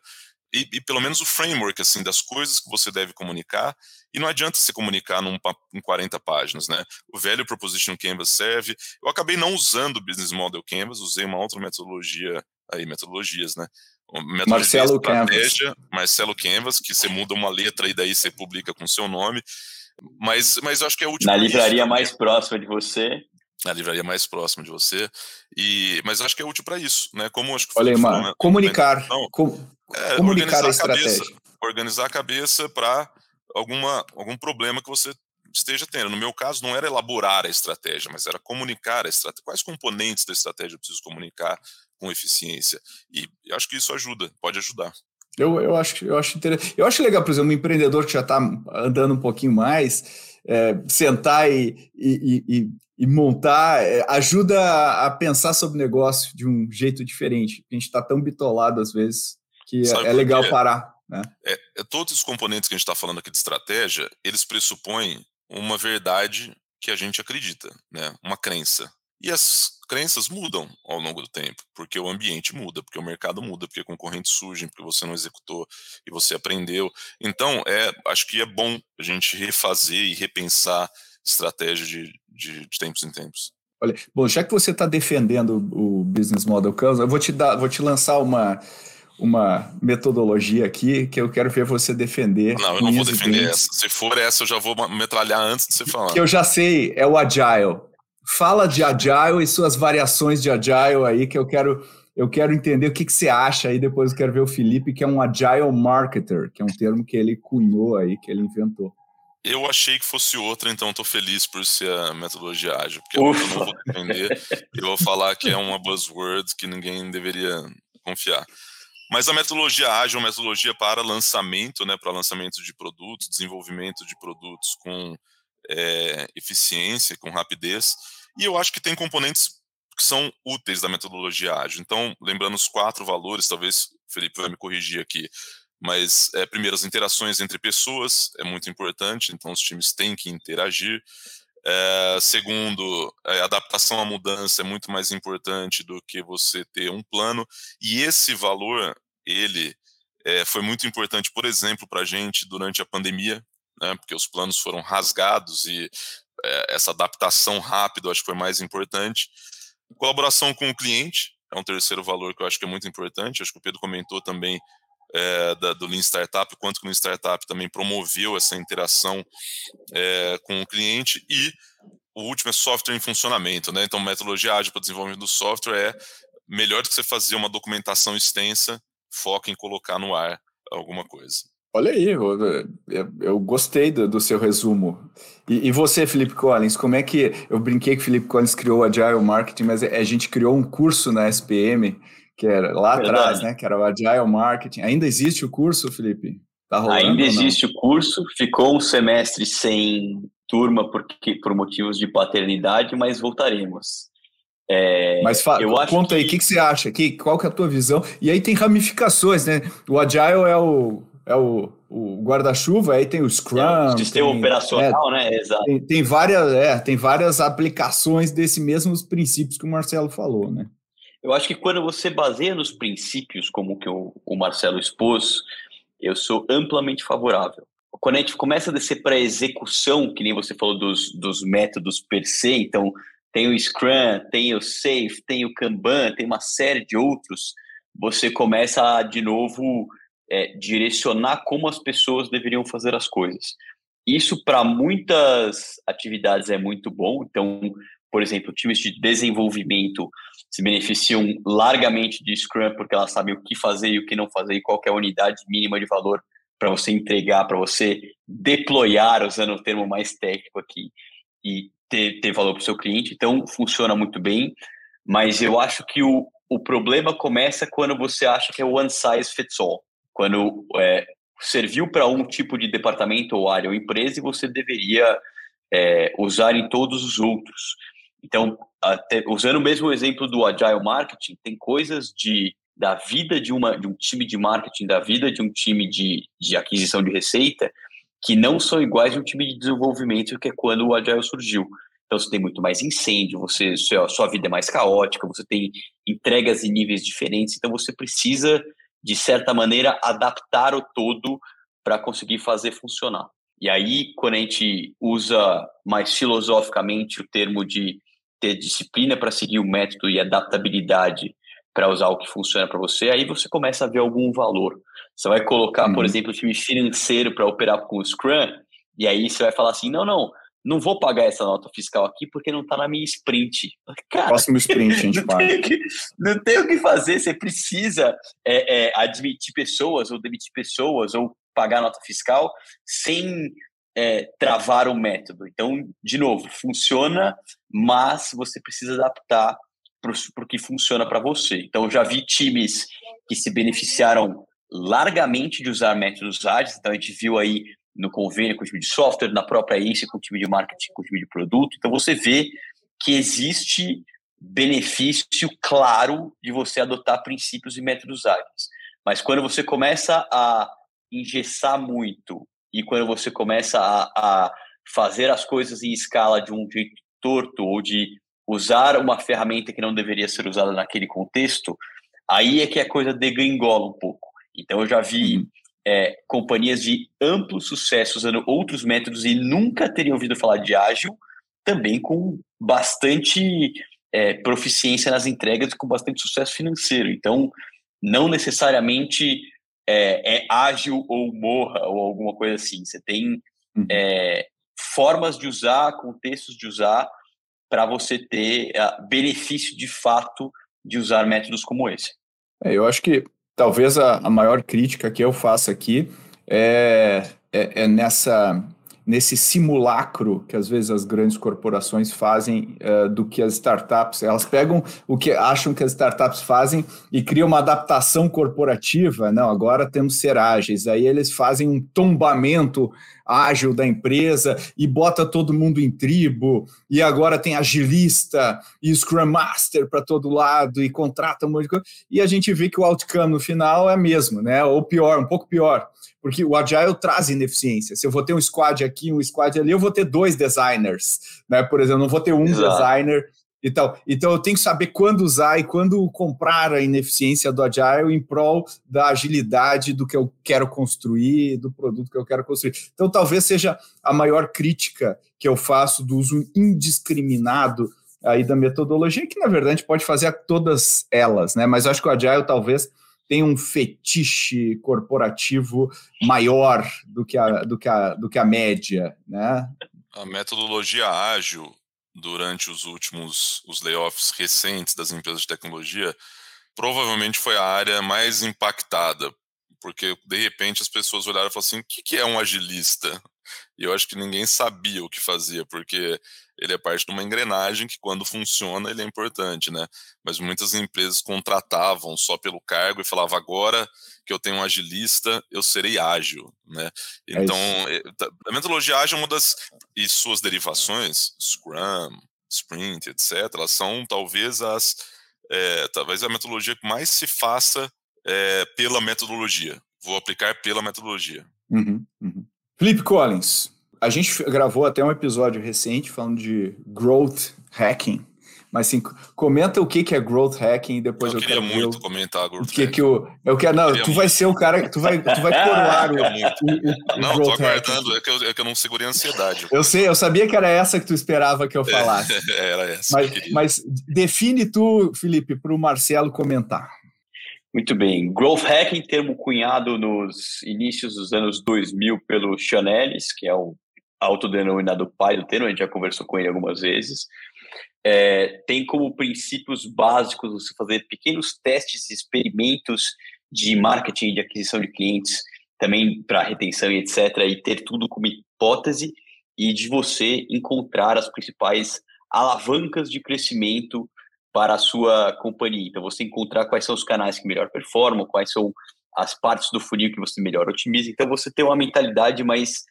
Speaker 4: e, e, pelo menos o framework assim das coisas que você deve comunicar e não adianta se comunicar num, em 40 páginas, né? O velho Proposition Canvas serve. Eu acabei não usando o Business Model Canvas, usei uma outra metodologia aí metodologias, né?
Speaker 2: Metodologia Marcelo Canvas.
Speaker 4: Marcelo Canvas, que você muda uma letra e daí você publica com seu nome. Mas, mas eu acho que é útil.
Speaker 3: Na livraria mais próxima de você.
Speaker 4: Na livraria mais próxima de você. E, mas eu acho que é útil para isso, né? Como acho que
Speaker 2: Olha aí, mano, né? comunicar. Então, com, é, comunicar a estratégia.
Speaker 4: A cabeça, organizar a cabeça para alguma, algum problema que você esteja tendo. No meu caso, não era elaborar a estratégia, mas era comunicar a estratégia. Quais componentes da estratégia eu preciso comunicar com eficiência? E eu acho que isso ajuda, pode ajudar.
Speaker 2: Eu, eu, acho, eu, acho interessante. eu acho legal, por exemplo, um empreendedor que já está andando um pouquinho mais, é, sentar e, e, e, e montar, é, ajuda a, a, pensar sobre o negócio de um jeito diferente. A gente está tão bitolado às vezes que é, é legal parar. Né?
Speaker 4: É, é, todos os componentes que a gente está falando aqui de estratégia, eles pressupõem uma verdade que a gente acredita, né? uma crença. E as crenças mudam ao longo do tempo, porque o ambiente muda, porque o mercado muda, porque concorrentes surgem, porque você não executou e você aprendeu. Então, é, acho que é bom a gente refazer e repensar estratégia de, de, de tempos em tempos.
Speaker 2: Olha, bom, já que você está defendendo o Business Model Canvas, eu vou te dar, vou te lançar uma uma metodologia aqui que eu quero ver você defender.
Speaker 4: Não, eu não vou defender essa. Se for essa, eu já vou metralhar antes de você falar.
Speaker 2: Que eu já sei, é o Agile. Fala de Agile e suas variações de Agile aí, que eu quero, eu quero entender o que, que você acha aí. Depois eu quero ver o Felipe, que é um Agile Marketer, que é um termo que ele cunhou aí, que ele inventou.
Speaker 4: Eu achei que fosse outra, então estou feliz por ser a metodologia ágil, porque Ufa. eu não vou defender. eu vou falar que é uma buzzword que ninguém deveria confiar. Mas a metodologia ágil é uma metodologia para lançamento, né, para lançamento de produtos, desenvolvimento de produtos com é, eficiência, com rapidez. E eu acho que tem componentes que são úteis da metodologia ágil. Então, lembrando os quatro valores, talvez o Felipe vai me corrigir aqui, mas é, primeiro as interações entre pessoas é muito importante, então os times têm que interagir. É, segundo, a adaptação à mudança é muito mais importante do que você ter um plano. E esse valor, ele é, foi muito importante, por exemplo, para a gente durante a pandemia, né, porque os planos foram rasgados e é, essa adaptação rápida acho que foi mais importante. Colaboração com o cliente é um terceiro valor que eu acho que é muito importante. Acho que o Pedro comentou também é, da, do Lean Startup, quanto que o Lean Startup também promoveu essa interação é, com o cliente e o último é software em funcionamento, né? Então, metodologia ágil para desenvolvimento do software é melhor do que você fazer uma documentação extensa, foca em colocar no ar alguma coisa.
Speaker 2: Olha aí, eu, eu gostei do, do, seu resumo. E, e, você, Felipe Collins, como é que. Eu brinquei que o Felipe Collins criou o Agile Marketing, mas a gente criou um curso na SPM, que era lá Verdade. atrás, né? Que era o Agile Marketing. Ainda existe o curso, Felipe?
Speaker 3: Tá rolando, Ainda existe o curso, ficou um semestre sem turma porque, por motivos de paternidade, mas voltaremos.
Speaker 2: É, mas eu conta que... aí, o que, que você acha? Que, qual que é a tua visão? E aí tem ramificações, né? O Agile é o é o, o guarda-chuva, aí tem o Scrum. É,
Speaker 3: o sistema
Speaker 2: tem,
Speaker 3: operacional, é, né? Exato.
Speaker 2: Tem, tem, várias, é, tem várias aplicações desses mesmos princípios que o Marcelo falou, né?
Speaker 3: Eu acho que quando você baseia nos princípios, como que o, o Marcelo expôs, eu sou amplamente favorável. Quando a gente começa a descer para a execução, que nem você falou dos, dos métodos per se, então tem o Scrum, tem o Safe, tem o Kanban, tem uma série de outros, você começa a, de novo, é, direcionar como as pessoas deveriam fazer as coisas. Isso, para muitas atividades, é muito bom. Então, por exemplo, times de desenvolvimento se beneficiam largamente de Scrum porque elas sabem o que fazer e o que não fazer e qual é a unidade mínima de valor para você entregar, para você deployar, usando o termo mais técnico aqui, e ter, ter valor para o seu cliente. Então, funciona muito bem, mas eu acho que o, o problema começa quando você acha que é one size fits all quando é, serviu para um tipo de departamento ou área ou empresa você deveria é, usar em todos os outros. Então, até, usando o mesmo exemplo do Agile Marketing, tem coisas de, da vida de, uma, de um time de marketing, da vida de um time de, de aquisição de receita, que não são iguais de um time de desenvolvimento, que é quando o Agile surgiu. Então, você tem muito mais incêndio, você, sua, sua vida é mais caótica, você tem entregas em níveis diferentes, então você precisa de certa maneira, adaptar o todo para conseguir fazer funcionar. E aí, quando a gente usa mais filosoficamente o termo de ter disciplina para seguir o método e adaptabilidade para usar o que funciona para você, aí você começa a ver algum valor. Você vai colocar, uhum. por exemplo, o time financeiro para operar com o Scrum, e aí você vai falar assim: não, não, não vou pagar essa nota fiscal aqui porque não está na minha sprint.
Speaker 2: Cara, Próximo sprint, a gente não paga.
Speaker 3: Não tem o que fazer, você precisa é, é, admitir pessoas ou demitir pessoas ou pagar nota fiscal sem é, travar o método. Então, de novo, funciona, mas você precisa adaptar para o que funciona para você. Então, eu já vi times que se beneficiaram largamente de usar métodos ágeis, então a gente viu aí no convênio com o time de software, na própria INSE com o time de marketing, com o time de produto. Então você vê que existe benefício claro de você adotar princípios e métodos ágeis. Mas quando você começa a engessar muito e quando você começa a, a fazer as coisas em escala de um jeito torto ou de usar uma ferramenta que não deveria ser usada naquele contexto, aí é que a coisa degringola um pouco. Então eu já vi uhum é, companhias de amplo sucesso usando outros métodos e nunca teriam ouvido falar de ágil, também com bastante é, proficiência nas entregas e com bastante sucesso financeiro. Então, não necessariamente é, é ágil ou morra ou alguma coisa assim. Você tem uhum. é, formas de usar, contextos de usar, para você ter uh, benefício de fato de usar métodos como esse.
Speaker 2: É, eu acho que talvez a, a maior crítica que eu faço aqui é, é, é nessa nesse simulacro que às vezes as grandes corporações fazem uh, do que as startups. Elas pegam o que acham que as startups fazem e criam uma adaptação corporativa. Não, agora temos ser ágeis. Aí eles fazem um tombamento ágil da empresa e bota todo mundo em tribo. E agora tem agilista e Scrum Master para todo lado e contrata um monte de coisa. E a gente vê que o outcome no final é mesmo, né? Ou pior, um pouco pior porque o Agile traz ineficiência. Se eu vou ter um squad aqui, um squad ali, eu vou ter dois designers, né? Por exemplo, não vou ter um Exato. designer e tal. Então eu tenho que saber quando usar e quando comprar a ineficiência do Agile em prol da agilidade do que eu quero construir, do produto que eu quero construir. Então talvez seja a maior crítica que eu faço do uso indiscriminado aí da metodologia, que na verdade pode fazer a todas elas, né? Mas eu acho que o Agile talvez tem um fetiche corporativo maior do que a, do que a, do que a média, né?
Speaker 4: A metodologia ágil durante os últimos os layoffs recentes das empresas de tecnologia provavelmente foi a área mais impactada, porque de repente as pessoas olharam e falaram assim: o que, que é um agilista? E eu acho que ninguém sabia o que fazia, porque ele é parte de uma engrenagem que, quando funciona, ele é importante, né? Mas muitas empresas contratavam só pelo cargo e falavam: agora que eu tenho um agilista, eu serei ágil, né? É então, é a metodologia ágil é uma das. e suas derivações, Scrum, Sprint, etc., elas são talvez as. É, talvez a metodologia que mais se faça é, pela metodologia. Vou aplicar pela metodologia.
Speaker 2: Uhum, uhum. Felipe Collins, a gente gravou até um episódio recente falando de growth hacking. Mas assim, comenta o que, que é growth hacking e depois
Speaker 4: eu,
Speaker 2: eu
Speaker 4: queria
Speaker 2: quero
Speaker 4: muito ver comentar growth
Speaker 2: que hacking. Que eu, eu quero, não, tu muito. vai ser o cara, tu vai, tu vai coroar o, o, o,
Speaker 4: Não, tô aguardando, é que, eu, é que eu não segurei a ansiedade.
Speaker 2: Eu sei, eu sabia que era essa que tu esperava que eu falasse.
Speaker 4: É, era essa.
Speaker 2: Mas, mas define tu, Felipe, para o Marcelo comentar.
Speaker 3: Muito bem. Growth hacking, termo cunhado nos inícios dos anos 2000 pelo Chanelis, que é o autodenominado pai do termo, a gente já conversou com ele algumas vezes. É, tem como princípios básicos você fazer pequenos testes e experimentos de marketing, de aquisição de clientes, também para retenção e etc., e ter tudo como hipótese e de você encontrar as principais alavancas de crescimento para a sua companhia. Então, você encontrar quais são os canais que melhor performam, quais são as partes do funil que você melhor otimiza. Então, você tem uma mentalidade mais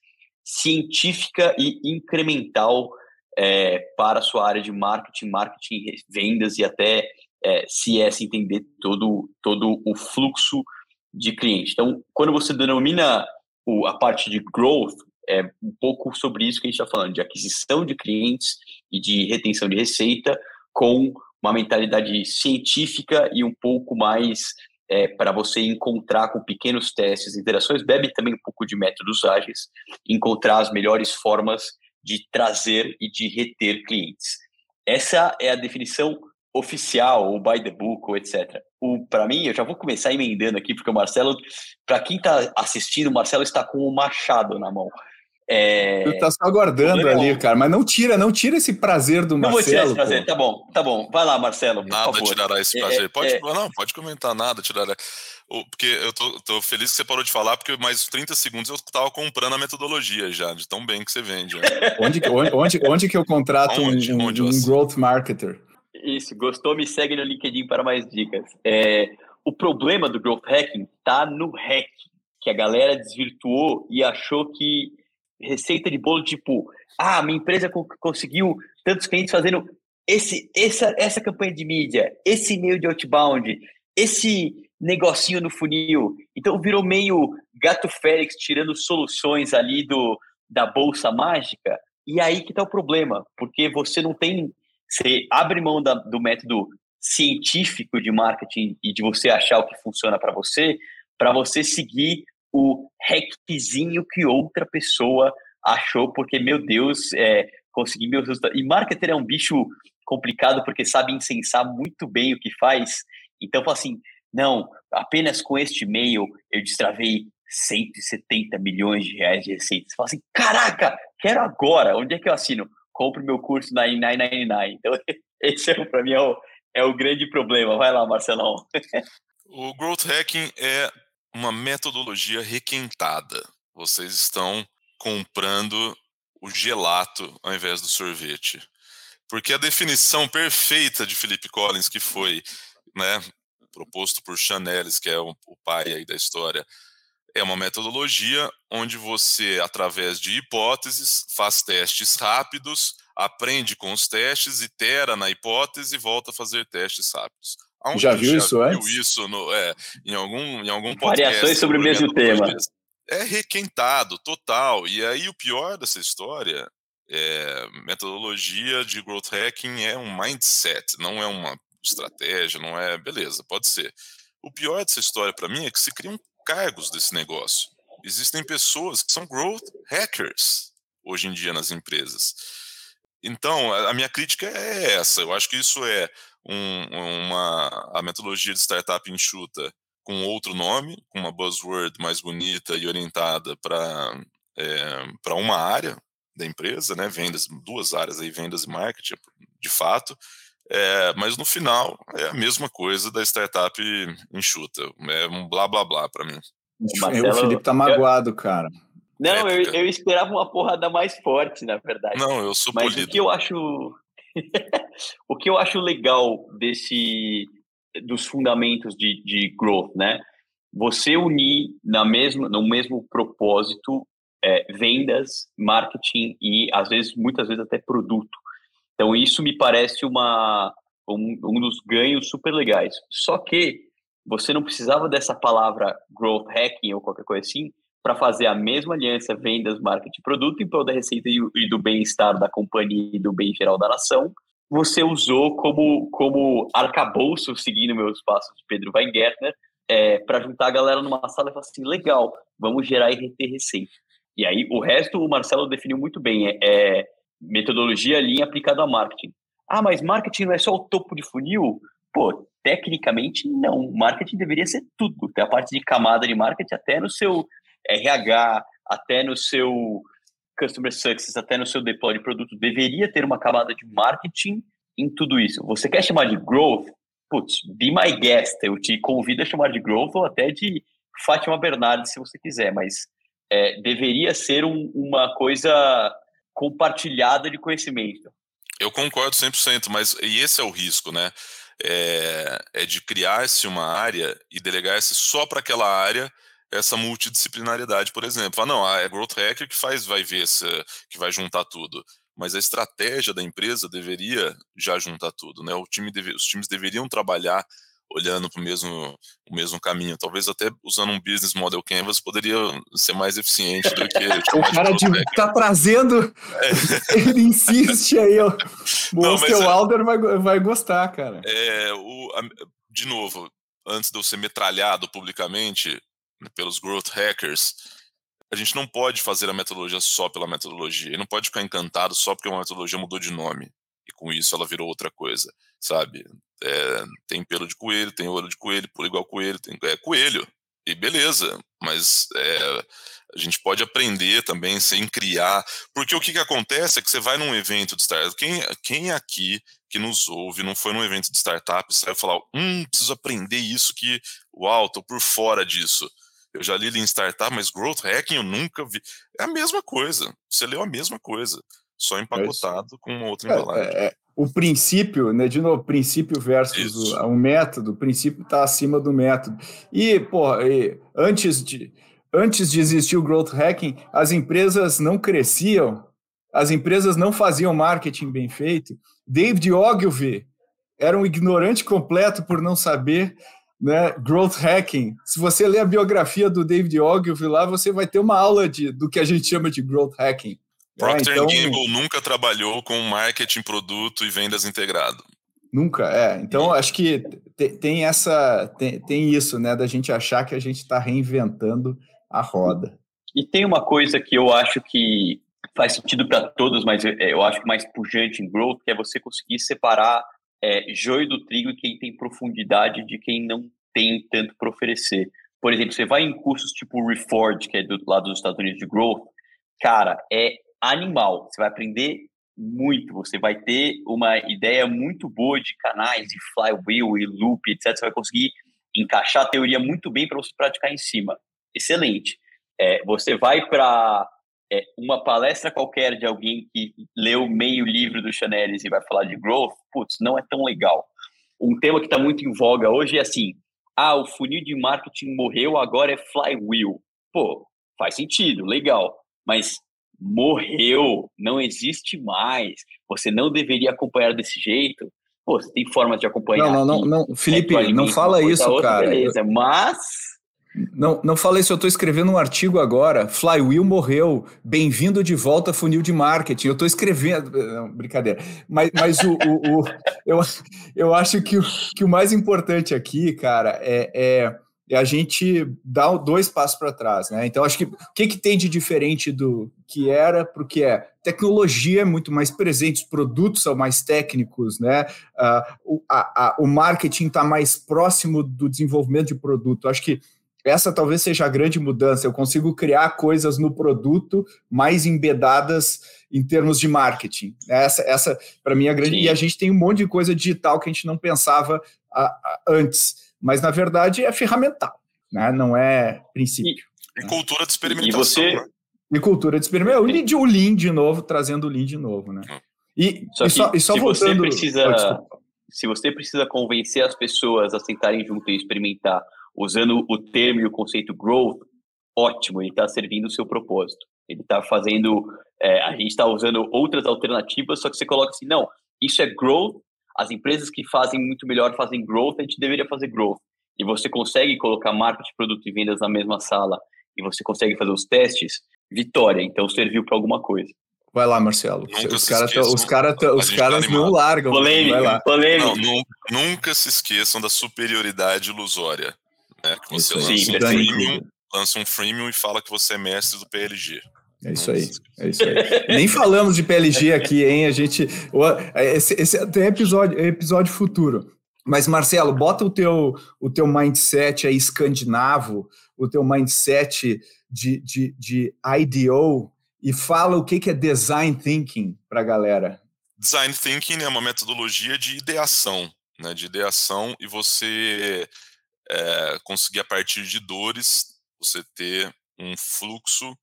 Speaker 3: científica e incremental é, para a sua área de marketing, marketing, vendas e até é, CS entender todo, todo o fluxo de cliente. Então, quando você denomina o, a parte de growth, é um pouco sobre isso que a gente está falando, de aquisição de clientes e de retenção de receita com uma mentalidade científica e um pouco mais é, para você encontrar com pequenos testes, interações, bebe também um pouco de métodos ágeis, encontrar as melhores formas de trazer e de reter clientes. Essa é a definição oficial, ou by the book, ou etc. Para mim, eu já vou começar emendando aqui, porque o Marcelo, para quem está assistindo, o Marcelo está com o machado na mão.
Speaker 2: É... Tu tá só aguardando é ali, cara, mas não tira, não tira esse prazer do não Marcelo. Não vou tirar esse
Speaker 3: prazer, pô. tá bom, tá bom. Vai lá, Marcelo.
Speaker 4: nada tirará esse é, prazer. É, pode, é... Não, pode comentar, nada tirará. Porque eu tô, tô, feliz que você parou de falar, porque mais 30 segundos eu tava comprando a metodologia já, de tão bem que você vende. Né?
Speaker 2: onde, onde, onde que eu contrato onde, um, onde um growth marketer?
Speaker 3: Isso, gostou? Me segue no LinkedIn para mais dicas. É, o problema do growth hacking tá no hack, que a galera desvirtuou e achou que receita de bolo, tipo, ah, minha empresa conseguiu tantos clientes fazendo esse, essa, essa campanha de mídia, esse e-mail de outbound, esse negocinho no funil. Então virou meio gato Félix tirando soluções ali do, da bolsa mágica. E aí que tá o problema, porque você não tem. Você abre mão da, do método científico de marketing e de você achar o que funciona para você, para você seguir o hackzinho que outra pessoa achou, porque, meu Deus, é, consegui meus resultados. E marketer é um bicho complicado porque sabe incensar muito bem o que faz. Então, assim, não, apenas com este e-mail eu destravei 170 milhões de reais de receitas. Fala assim, caraca, quero agora, onde é que eu assino? Compre meu curso na 999. Então, esse é, para mim é o, é o grande problema. Vai lá, Marcelão.
Speaker 4: o Growth Hacking é uma metodologia requentada. Vocês estão comprando o gelato ao invés do sorvete. Porque a definição perfeita de Felipe Collins, que foi né, proposto por Chanelis, que é o, o pai aí da história, é uma metodologia onde você, através de hipóteses, faz testes rápidos, aprende com os testes, itera na hipótese e volta a fazer testes rápidos.
Speaker 2: Aonde já viu já isso viu antes?
Speaker 4: isso no, é, em algum, em algum
Speaker 3: podcast. Variações sobre o mesmo tema.
Speaker 4: É requentado, total. E aí o pior dessa história é metodologia de growth hacking é um mindset, não é uma estratégia, não é. Beleza, pode ser. O pior dessa história para mim é que se criam cargos desse negócio. Existem pessoas que são growth hackers hoje em dia nas empresas. Então, a minha crítica é essa. Eu acho que isso é um, uma a metodologia de startup enxuta com outro nome, com uma buzzword mais bonita e orientada para é, para uma área da empresa, né? Vendas, duas áreas aí, vendas e marketing, de fato. É, mas no final é a mesma coisa da startup enxuta. É um blá blá blá para mim.
Speaker 2: O, Marcelo, o Felipe tá magoado, cara.
Speaker 3: Não, eu, eu, esperava uma porrada mais forte, na verdade.
Speaker 4: Não, eu sou
Speaker 3: Mas
Speaker 4: polido.
Speaker 3: o que eu acho o que eu acho legal desse dos fundamentos de, de growth, né? Você unir na mesma no mesmo propósito é, vendas, marketing e às vezes muitas vezes até produto. Então isso me parece uma um, um dos ganhos super legais. Só que você não precisava dessa palavra growth hacking ou qualquer coisa assim para fazer a mesma aliança vendas, marketing produto em prol da receita e do bem-estar da companhia e do bem geral da nação. Você usou como, como arcabouço, seguindo meus passos de Pedro Weingärtner, é, para juntar a galera numa sala e falar assim, legal, vamos gerar e reter receita. E aí o resto o Marcelo definiu muito bem, é, é metodologia linha aplicada a marketing. Ah, mas marketing não é só o topo de funil? Pô, tecnicamente não. Marketing deveria ser tudo. Tem a parte de camada de marketing até no seu RH, até no seu Customer Success, até no seu deploy de produto. Deveria ter uma camada de marketing em tudo isso. Você quer chamar de growth? Putz, be my guest. Eu te convido a chamar de growth ou até de Fátima Bernardes, se você quiser, mas é, deveria ser um, uma coisa compartilhada de conhecimento.
Speaker 4: Eu concordo 100%, mas e esse é o risco, né? É, é de criar-se uma área e delegar-se só para aquela área essa multidisciplinariedade, por exemplo. Ah, não, é growth hacker que faz, vai ver se, que vai juntar tudo. Mas a estratégia da empresa deveria já juntar tudo, né? O time deve, os times deveriam trabalhar olhando para o mesmo, o mesmo caminho. Talvez até usando um business model canvas poderia ser mais eficiente do que
Speaker 2: o cara de, de tá trazendo, é. ele insiste aí, ó. O seu é, Alder vai, vai gostar, cara.
Speaker 4: É, o, de novo, antes de eu ser metralhado publicamente pelos growth hackers, a gente não pode fazer a metodologia só pela metodologia. E não pode ficar encantado só porque uma metodologia mudou de nome. E com isso ela virou outra coisa, sabe? É, tem pelo de coelho, tem olho de coelho, pula igual coelho, tem é coelho. E beleza, mas é, a gente pode aprender também sem criar. Porque o que, que acontece é que você vai num evento de startup. Quem, quem aqui que nos ouve não foi num evento de startup e saiu falar: hum, preciso aprender isso que, uau, tô por fora disso. Eu já li em startup, mas growth hacking eu nunca vi. É a mesma coisa. Você leu a mesma coisa, só é empacotado é com uma outra embalagem.
Speaker 2: É, é, o princípio, né, de novo, princípio versus o, o, método, o princípio está acima do método. E, pô, e antes, de, antes de existir o growth hacking, as empresas não cresciam, as empresas não faziam marketing bem feito. David Ogilvy era um ignorante completo por não saber né, growth hacking. Se você ler a biografia do David Ogilvy lá, você vai ter uma aula de, do que a gente chama de growth hacking.
Speaker 4: Procter é, então, Gamble nunca trabalhou com marketing, produto e vendas integrado.
Speaker 2: Nunca, é. Então, acho que tem essa, tem, tem isso, né, da gente achar que a gente está reinventando a roda.
Speaker 3: E tem uma coisa que eu acho que faz sentido para todos, mas eu, eu acho que mais pujante em growth, que é você conseguir separar é, joio do trigo e quem tem profundidade de quem não tem tanto para oferecer. Por exemplo, você vai em cursos tipo Reforge, que é do lado dos Estados Unidos de Growth, cara, é animal. Você vai aprender muito, você vai ter uma ideia muito boa de canais, de flywheel e loop, etc. Você vai conseguir encaixar a teoria muito bem para você praticar em cima. Excelente. É, você vai para é, uma palestra qualquer de alguém que leu meio livro do Chanelis e vai falar de growth, putz, não é tão legal. Um tema que está muito em voga hoje é assim: ah, o funil de marketing morreu, agora é flywheel. Pô, faz sentido, legal, mas morreu, não existe mais. Você não deveria acompanhar desse jeito. Pô, você tem formas de acompanhar.
Speaker 2: Não, não, não, não. Felipe, não fala isso, outra, cara.
Speaker 3: Beleza, mas
Speaker 2: não, não falei isso, eu estou escrevendo um artigo agora. Flywheel morreu. Bem-vindo de volta, funil de marketing. Eu estou escrevendo. Não, brincadeira. Mas, mas o, o, o, eu, eu acho que o, que o mais importante aqui, cara, é, é e a gente dá dois passos para trás, né? Então, acho que o que, que tem de diferente do que era para o que é? Tecnologia é muito mais presente, os produtos são mais técnicos, né? Uh, o, a, a, o marketing está mais próximo do desenvolvimento de produto. Acho que essa talvez seja a grande mudança. Eu consigo criar coisas no produto mais embedadas em termos de marketing. Essa, essa para mim, é a grande. Sim. E a gente tem um monte de coisa digital que a gente não pensava a, a, antes mas na verdade é ferramental, né? não é princípio.
Speaker 4: E, né? cultura de experimentação. E, você... Né?
Speaker 2: e cultura de experimentação. O Lean, o Lean de novo, trazendo o Lean de novo. Né? Hum. E só, e só, e só
Speaker 3: se
Speaker 2: voltando...
Speaker 3: Você precisa, se você precisa convencer as pessoas a sentarem junto e experimentar usando o termo e o conceito growth, ótimo, ele está servindo o seu propósito. Ele está fazendo, é, a gente está usando outras alternativas, só que você coloca assim, não, isso é growth as empresas que fazem muito melhor fazem growth, a gente deveria fazer growth. E você consegue colocar marketing, produto e vendas na mesma sala e você consegue fazer os testes, vitória. Então serviu para alguma coisa.
Speaker 2: Vai lá, Marcelo. Nunca os caras os cara, os caras tá não largam.
Speaker 3: Polêmico, vai lá. polêmico.
Speaker 4: Não, nunca se esqueçam da superioridade ilusória. Né? Que você
Speaker 3: lança, Sim,
Speaker 4: um freemium, lança um freemium e fala que você é mestre do PLG.
Speaker 2: É isso aí, é isso aí. Nem falamos de PLG aqui, hein? A gente. Esse, esse tem episódio, episódio futuro. Mas, Marcelo, bota o teu, o teu mindset aí escandinavo, o teu mindset de, de, de IDO e fala o que, que é design thinking para a galera.
Speaker 4: Design thinking é uma metodologia de ideação, né? De ideação e você é, conseguir, a partir de dores, você ter um fluxo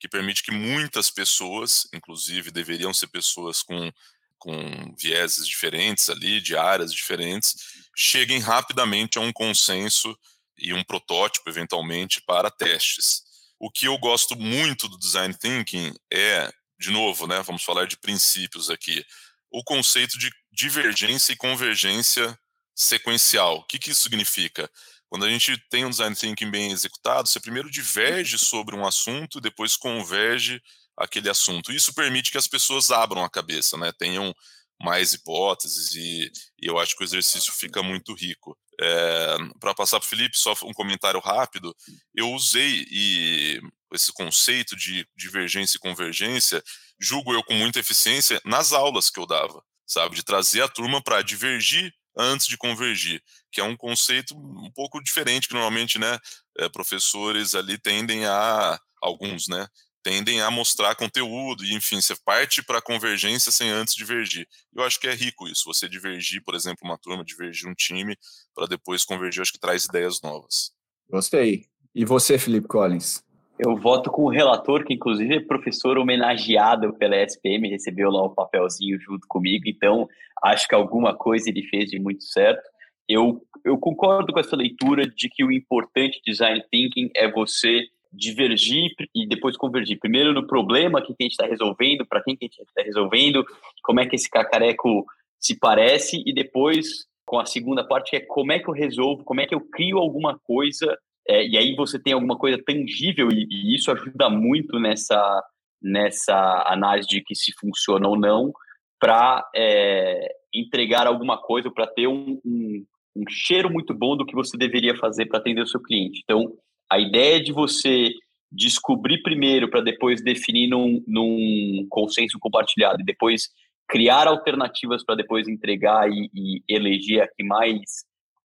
Speaker 4: que permite que muitas pessoas, inclusive deveriam ser pessoas com, com vieses diferentes ali, de áreas diferentes, cheguem rapidamente a um consenso e um protótipo, eventualmente, para testes. O que eu gosto muito do design thinking é, de novo, né, vamos falar de princípios aqui, o conceito de divergência e convergência sequencial. O que, que isso significa? Quando a gente tem um design thinking bem executado, você primeiro diverge sobre um assunto, depois converge aquele assunto. Isso permite que as pessoas abram a cabeça, né? Tenham mais hipóteses e, e eu acho que o exercício fica muito rico. É, Para passar para o Felipe, só um comentário rápido. Eu usei e, esse conceito de divergência e convergência, julgo eu com muita eficiência nas aulas que eu dava, sabe? De trazer a turma para divergir antes de convergir, que é um conceito um pouco diferente que normalmente, né, é, professores ali tendem a alguns, né, tendem a mostrar conteúdo e enfim, você parte para a convergência sem antes divergir. Eu acho que é rico isso, você divergir, por exemplo, uma turma, divergir um time para depois convergir, acho que traz ideias novas.
Speaker 2: Gostei. E você, Felipe Collins?
Speaker 3: Eu voto com o relator, que inclusive é professor homenageado pela SPM, recebeu lá o papelzinho junto comigo, então acho que alguma coisa ele fez de muito certo. Eu, eu concordo com essa leitura de que o importante design thinking é você divergir e depois convergir. Primeiro no problema que a gente está resolvendo, para quem que a gente está resolvendo, como é que esse cacareco se parece, e depois com a segunda parte que é como é que eu resolvo, como é que eu crio alguma coisa é, e aí você tem alguma coisa tangível e, e, isso ajuda muito nessa, nessa análise de que se funciona ou não para é, entregar alguma coisa, para ter um, um, um, cheiro muito bom do que você deveria fazer para atender o seu cliente. Então, a ideia de você descobrir primeiro para depois definir num, num consenso compartilhado e depois criar alternativas para depois entregar e, e eleger a que mais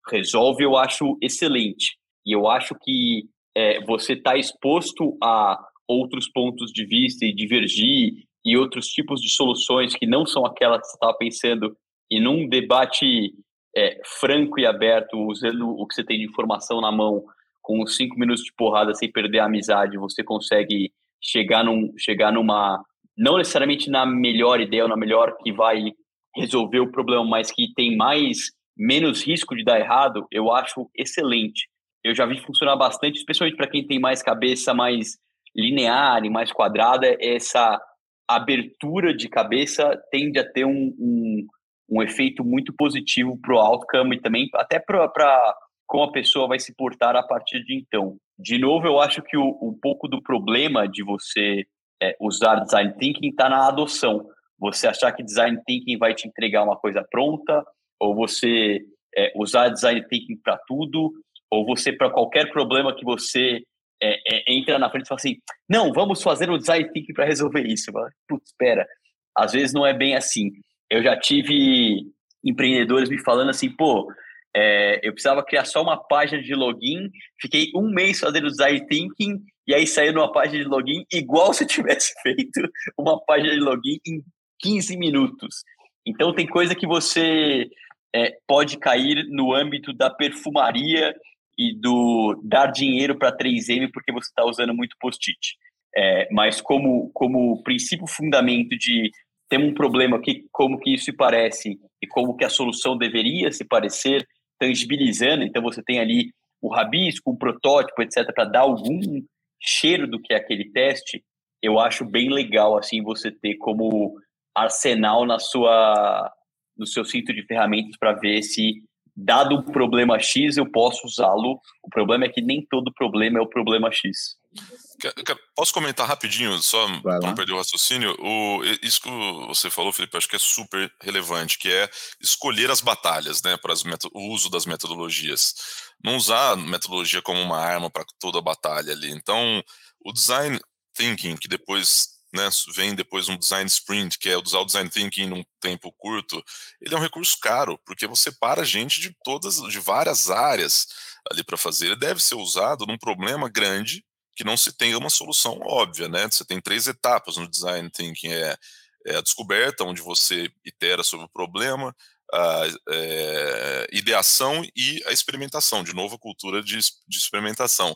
Speaker 3: resolve, eu acho excelente. E eu acho que é, você está exposto a outros pontos de vista e divergir e outros tipos de soluções que não são aquelas que você estava pensando e num debate é, franco e aberto, usando o que você tem de informação na mão, com cinco minutos de porrada sem perder a amizade, você consegue chegar, num, chegar numa, não necessariamente na melhor ideia ou na melhor que vai resolver o problema, mas que tem mais, menos risco de dar errado, eu acho excelente. Eu já vi funcionar bastante, especialmente para quem tem mais cabeça mais linear e mais quadrada, essa abertura de cabeça tende a ter um, um, um efeito muito positivo para o outcome e também até para como a pessoa vai se portar a partir de então. De novo, eu acho que o, um pouco do problema de você é, usar design thinking está na adoção. Você achar que design thinking vai te entregar uma coisa pronta, ou você é, usar design thinking para tudo, ou você, para qualquer problema que você é, é, entra na frente e fala assim, não, vamos fazer um design thinking para resolver isso. Putz, espera. Às vezes não é bem assim. Eu já tive empreendedores me falando assim, pô, é, eu precisava criar só uma página de login, fiquei um mês fazendo design thinking e aí saiu numa página de login igual se eu tivesse feito uma página de login em 15 minutos. Então tem coisa que você é, pode cair no âmbito da perfumaria e do dar dinheiro para 3M porque você está usando muito post-it. É, mas como, como princípio fundamento de ter um problema, que, como que isso se parece e como que a solução deveria se parecer, tangibilizando, então você tem ali o rabisco, o protótipo, etc., para dar algum cheiro do que é aquele teste, eu acho bem legal assim você ter como arsenal na sua no seu cinto de ferramentas para ver se dado um problema X, eu posso usá-lo. O problema é que nem todo problema é o problema X.
Speaker 4: Posso comentar rapidinho, só para não perder o raciocínio? O, isso que você falou, Felipe, acho que é super relevante, que é escolher as batalhas, né, para as o uso das metodologias. Não usar a metodologia como uma arma para toda a batalha ali. Então, o design thinking, que depois né, vem depois um design sprint, que é usar o design thinking num tempo curto, ele é um recurso caro, porque você para gente de todas, de várias áreas ali para fazer. Ele deve ser usado num problema grande que não se tenha uma solução óbvia, né? Você tem três etapas no design thinking, é, é a descoberta, onde você itera sobre o problema, a é, ideação e a experimentação, de novo a cultura de, de experimentação.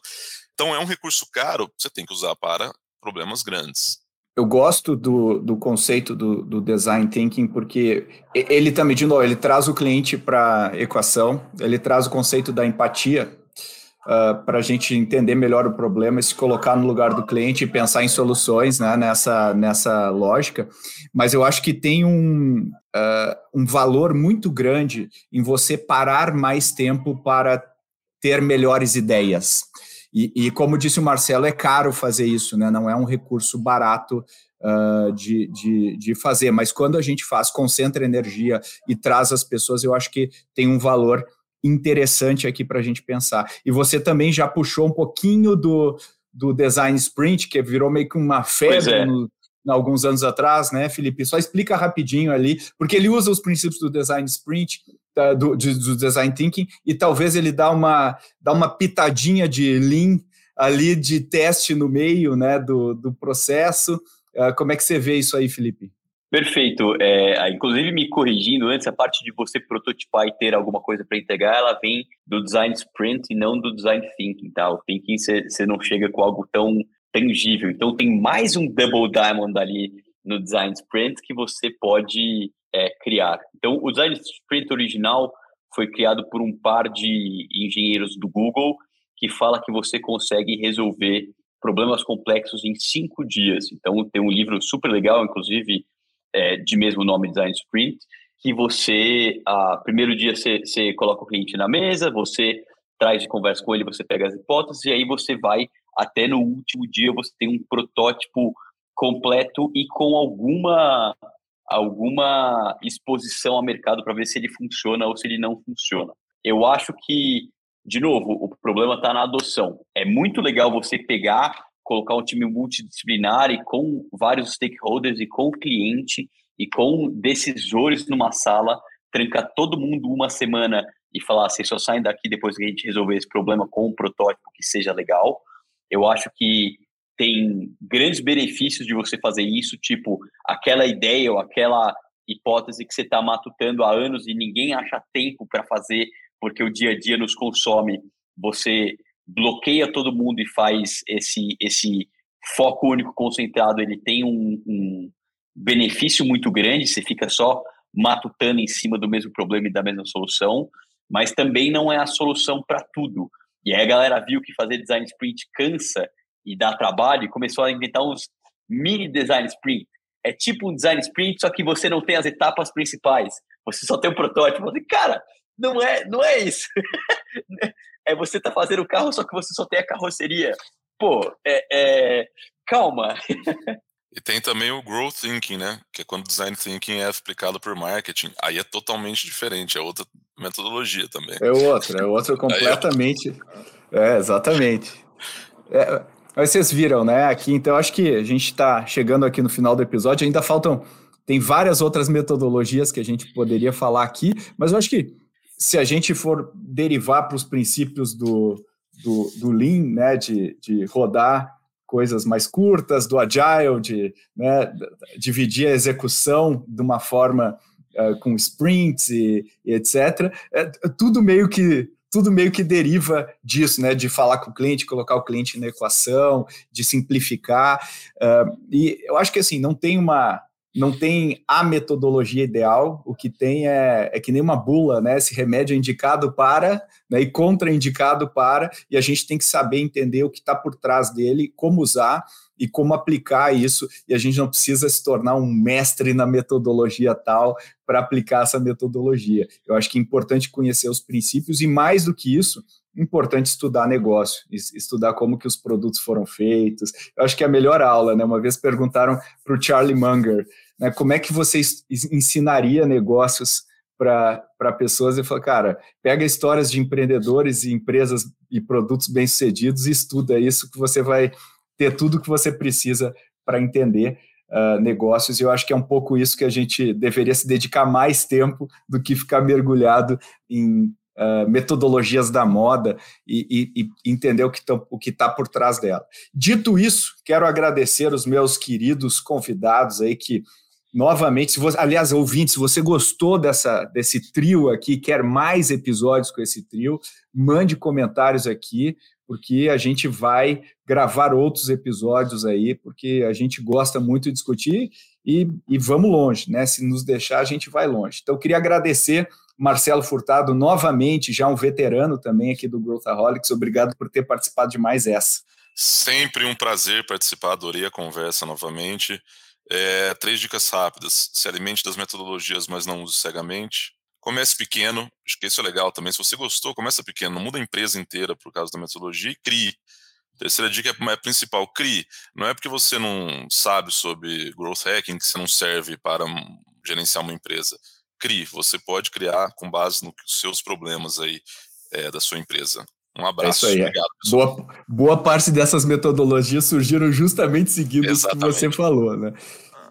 Speaker 4: Então é um recurso caro, você tem que usar para problemas grandes
Speaker 2: eu gosto do, do conceito do, do, design thinking porque ele também, de novo, ele traz o cliente para a equação, ele traz o conceito da empatia uh, ah, para a gente entender melhor o problema e se colocar no lugar do cliente e pensar em soluções né, nessa, nessa lógica. Mas eu acho que tem um, uh, um valor muito grande em você parar mais tempo para ter melhores ideias. E, e, como disse o Marcelo, é caro fazer isso, né? não é um recurso barato uh, de, de, de fazer, mas quando a gente faz, concentra energia e traz as pessoas, eu acho que tem um valor interessante aqui para a gente pensar. E você também já puxou um pouquinho do, do design sprint, que virou meio que uma febre é. no, alguns anos atrás, né, Felipe? Só explica rapidinho ali, porque ele usa os princípios do design sprint, da, do, de, do design thinking, e talvez ele dá uma, dá uma pitadinha de lean ali de teste no meio, né, do, do processo. Uh, como é que você vê isso aí, Felipe?
Speaker 3: Perfeito. É, inclusive, me corrigindo antes, a parte de você prototipar e ter alguma coisa para entregar, ela vem do design sprint e não do design thinking, tá? O thinking você não chega com algo tão tangível. Então, tem mais um double diamond ali no design sprint que você pode é, criar. Então, o design sprint original foi criado por um par de engenheiros do Google que fala que você consegue resolver problemas complexos em cinco dias. Então, tem um livro super legal, inclusive, é, de mesmo nome, Design Sprint, que você, a, primeiro dia você, você coloca o cliente na mesa, você traz e conversa com ele, você pega as hipóteses, e aí você vai até no último dia você tem um protótipo completo e com alguma alguma exposição ao mercado para ver se ele funciona ou se ele não funciona. Eu acho que, de novo, o problema está na adoção. É muito legal você pegar, colocar um time multidisciplinar e com vários stakeholders e com o cliente e com decisores numa sala, trancar todo mundo uma semana e falar, vocês só saem daqui depois que a gente resolver esse problema com um protótipo que seja legal. Eu acho que tem grandes benefícios de você fazer isso, tipo aquela ideia ou aquela hipótese que você está matutando há anos e ninguém acha tempo para fazer porque o dia a dia nos consome. Você bloqueia todo mundo e faz esse esse foco único concentrado. Ele tem um, um benefício muito grande. Você fica só matutando em cima do mesmo problema e da mesma solução, mas também não é a solução para tudo. E aí a galera viu que fazer design sprint cansa e dá trabalho e começou a inventar uns mini design sprint. É tipo um design sprint, só que você não tem as etapas principais. Você só tem o um protótipo. Você, cara, não é, não é isso. é você tá fazendo o carro, só que você só tem a carroceria. Pô, é, é... calma.
Speaker 4: E tem também o growth thinking, né? Que é quando design thinking é aplicado por marketing. Aí é totalmente diferente, é outra metodologia também.
Speaker 2: É outra, é outra completamente. É, exatamente. É, mas vocês viram, né? Aqui, então, acho que a gente está chegando aqui no final do episódio. Ainda faltam. Tem várias outras metodologias que a gente poderia falar aqui, mas eu acho que se a gente for derivar para os princípios do, do, do Lean, né, de, de rodar coisas mais curtas, do Agile, de né, dividir a execução de uma forma uh, com sprints e, e etc. É, tudo meio que tudo meio que deriva disso, né? De falar com o cliente, colocar o cliente na equação, de simplificar. Uh, e eu acho que assim, não tem uma. Não tem a metodologia ideal, o que tem é, é que nem uma bula, né? Esse remédio é indicado para né, e contraindicado para, e a gente tem que saber entender o que está por trás dele, como usar e como aplicar isso, e a gente não precisa se tornar um mestre na metodologia tal para aplicar essa metodologia. Eu acho que é importante conhecer os princípios e mais do que isso, importante estudar negócio, estudar como que os produtos foram feitos. Eu acho que é a melhor aula, né? Uma vez perguntaram para o Charlie Munger, né, como é que você ensinaria negócios para pessoas e falou, cara, pega histórias de empreendedores e empresas e produtos bem-sucedidos e estuda isso que você vai ter tudo que você precisa para entender uh, negócios. E eu acho que é um pouco isso que a gente deveria se dedicar mais tempo do que ficar mergulhado em uh, metodologias da moda e, e, e entender o que está por trás dela. Dito isso, quero agradecer os meus queridos convidados aí que novamente, se você, aliás, ouvinte, se você gostou dessa, desse trio aqui, quer mais episódios com esse trio, mande comentários aqui porque a gente vai gravar outros episódios aí, porque a gente gosta muito de discutir e, e vamos longe, né? Se nos deixar, a gente vai longe. Então, eu queria agradecer Marcelo Furtado novamente, já um veterano também aqui do Growthaholics. Obrigado por ter participado de mais essa.
Speaker 4: Sempre um prazer participar, adorei a conversa novamente. É, três dicas rápidas: se alimente das metodologias, mas não use cegamente. Comece pequeno, acho que isso é legal também. Se você gostou, começa pequeno, não muda a empresa inteira por causa da metodologia e crie. Terceira dica é, é principal, crie. Não é porque você não sabe sobre growth hacking que você não serve para gerenciar uma empresa. Crie, você pode criar com base nos seus problemas aí é, da sua empresa. Um abraço.
Speaker 2: É isso aí. Obrigado, boa, boa parte dessas metodologias surgiram justamente seguindo o que você falou, né?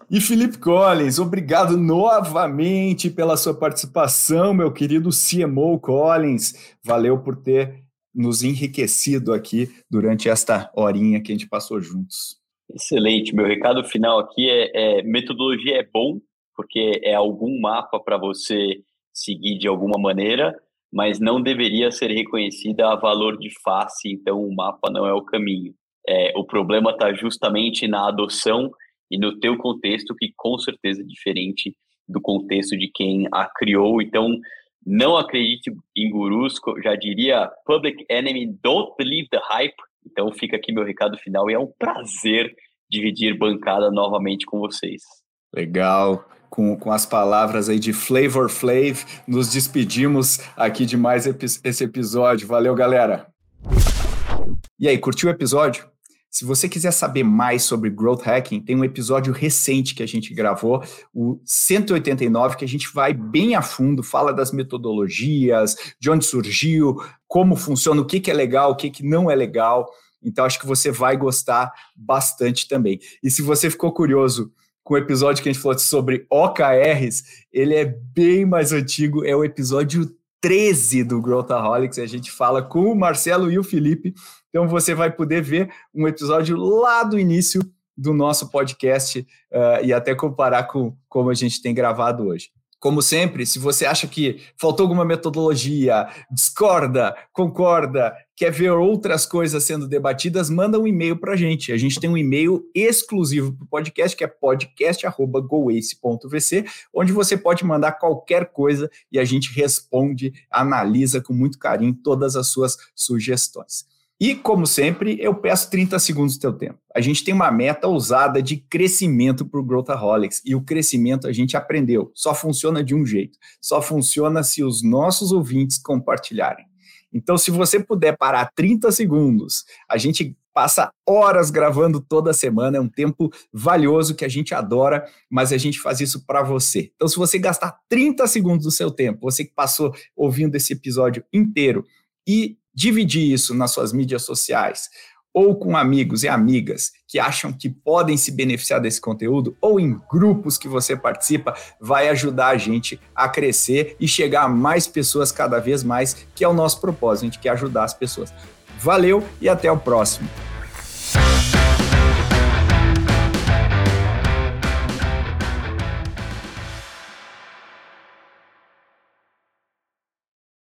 Speaker 2: E Felipe Collins, obrigado novamente pela sua participação, meu querido CMO Collins. Valeu por ter nos enriquecido aqui durante esta horinha que a gente passou juntos.
Speaker 3: Excelente. Meu recado final aqui é, é metodologia é bom, porque é algum mapa para você seguir de alguma maneira, mas não deveria ser reconhecida a valor de face, então o mapa não é o caminho. É, o problema está justamente na adoção e no teu contexto, que com certeza é diferente do contexto de quem a criou. Então, não acredite em gurus, já diria Public Enemy, don't believe the hype. Então, fica aqui meu recado final e é um prazer dividir bancada novamente com vocês.
Speaker 2: Legal. Com, com as palavras aí de Flavor Flav, nos despedimos aqui de mais esse episódio. Valeu, galera! E aí, curtiu o episódio? Se você quiser saber mais sobre growth hacking, tem um episódio recente que a gente gravou, o 189, que a gente vai bem a fundo, fala das metodologias, de onde surgiu, como funciona, o que, que é legal, o que, que não é legal. Então, acho que você vai gostar bastante também. E se você ficou curioso com o episódio que a gente falou sobre OKRs, ele é bem mais antigo, é o episódio 13 do Growthaholics. A gente fala com o Marcelo e o Felipe então você vai poder ver um episódio lá do início do nosso podcast uh, e até comparar com como a gente tem gravado hoje. Como sempre, se você acha que faltou alguma metodologia, discorda, concorda, quer ver outras coisas sendo debatidas, manda um e-mail para a gente. A gente tem um e-mail exclusivo para o podcast, que é podcast.goace.vc, onde você pode mandar qualquer coisa e a gente responde, analisa com muito carinho todas as suas sugestões. E, como sempre, eu peço 30 segundos do teu tempo. A gente tem uma meta ousada de crescimento para o Growthaholics, e o crescimento a gente aprendeu, só funciona de um jeito, só funciona se os nossos ouvintes compartilharem. Então, se você puder parar 30 segundos, a gente passa horas gravando toda semana, é um tempo valioso que a gente adora, mas a gente faz isso para você. Então, se você gastar 30 segundos do seu tempo, você que passou ouvindo esse episódio inteiro e dividir isso nas suas mídias sociais, ou com amigos e amigas que acham que podem se beneficiar desse conteúdo, ou em grupos que você participa, vai ajudar a gente a crescer e chegar a mais pessoas cada vez mais, que é o nosso propósito, a gente quer ajudar as pessoas. Valeu e até o próximo.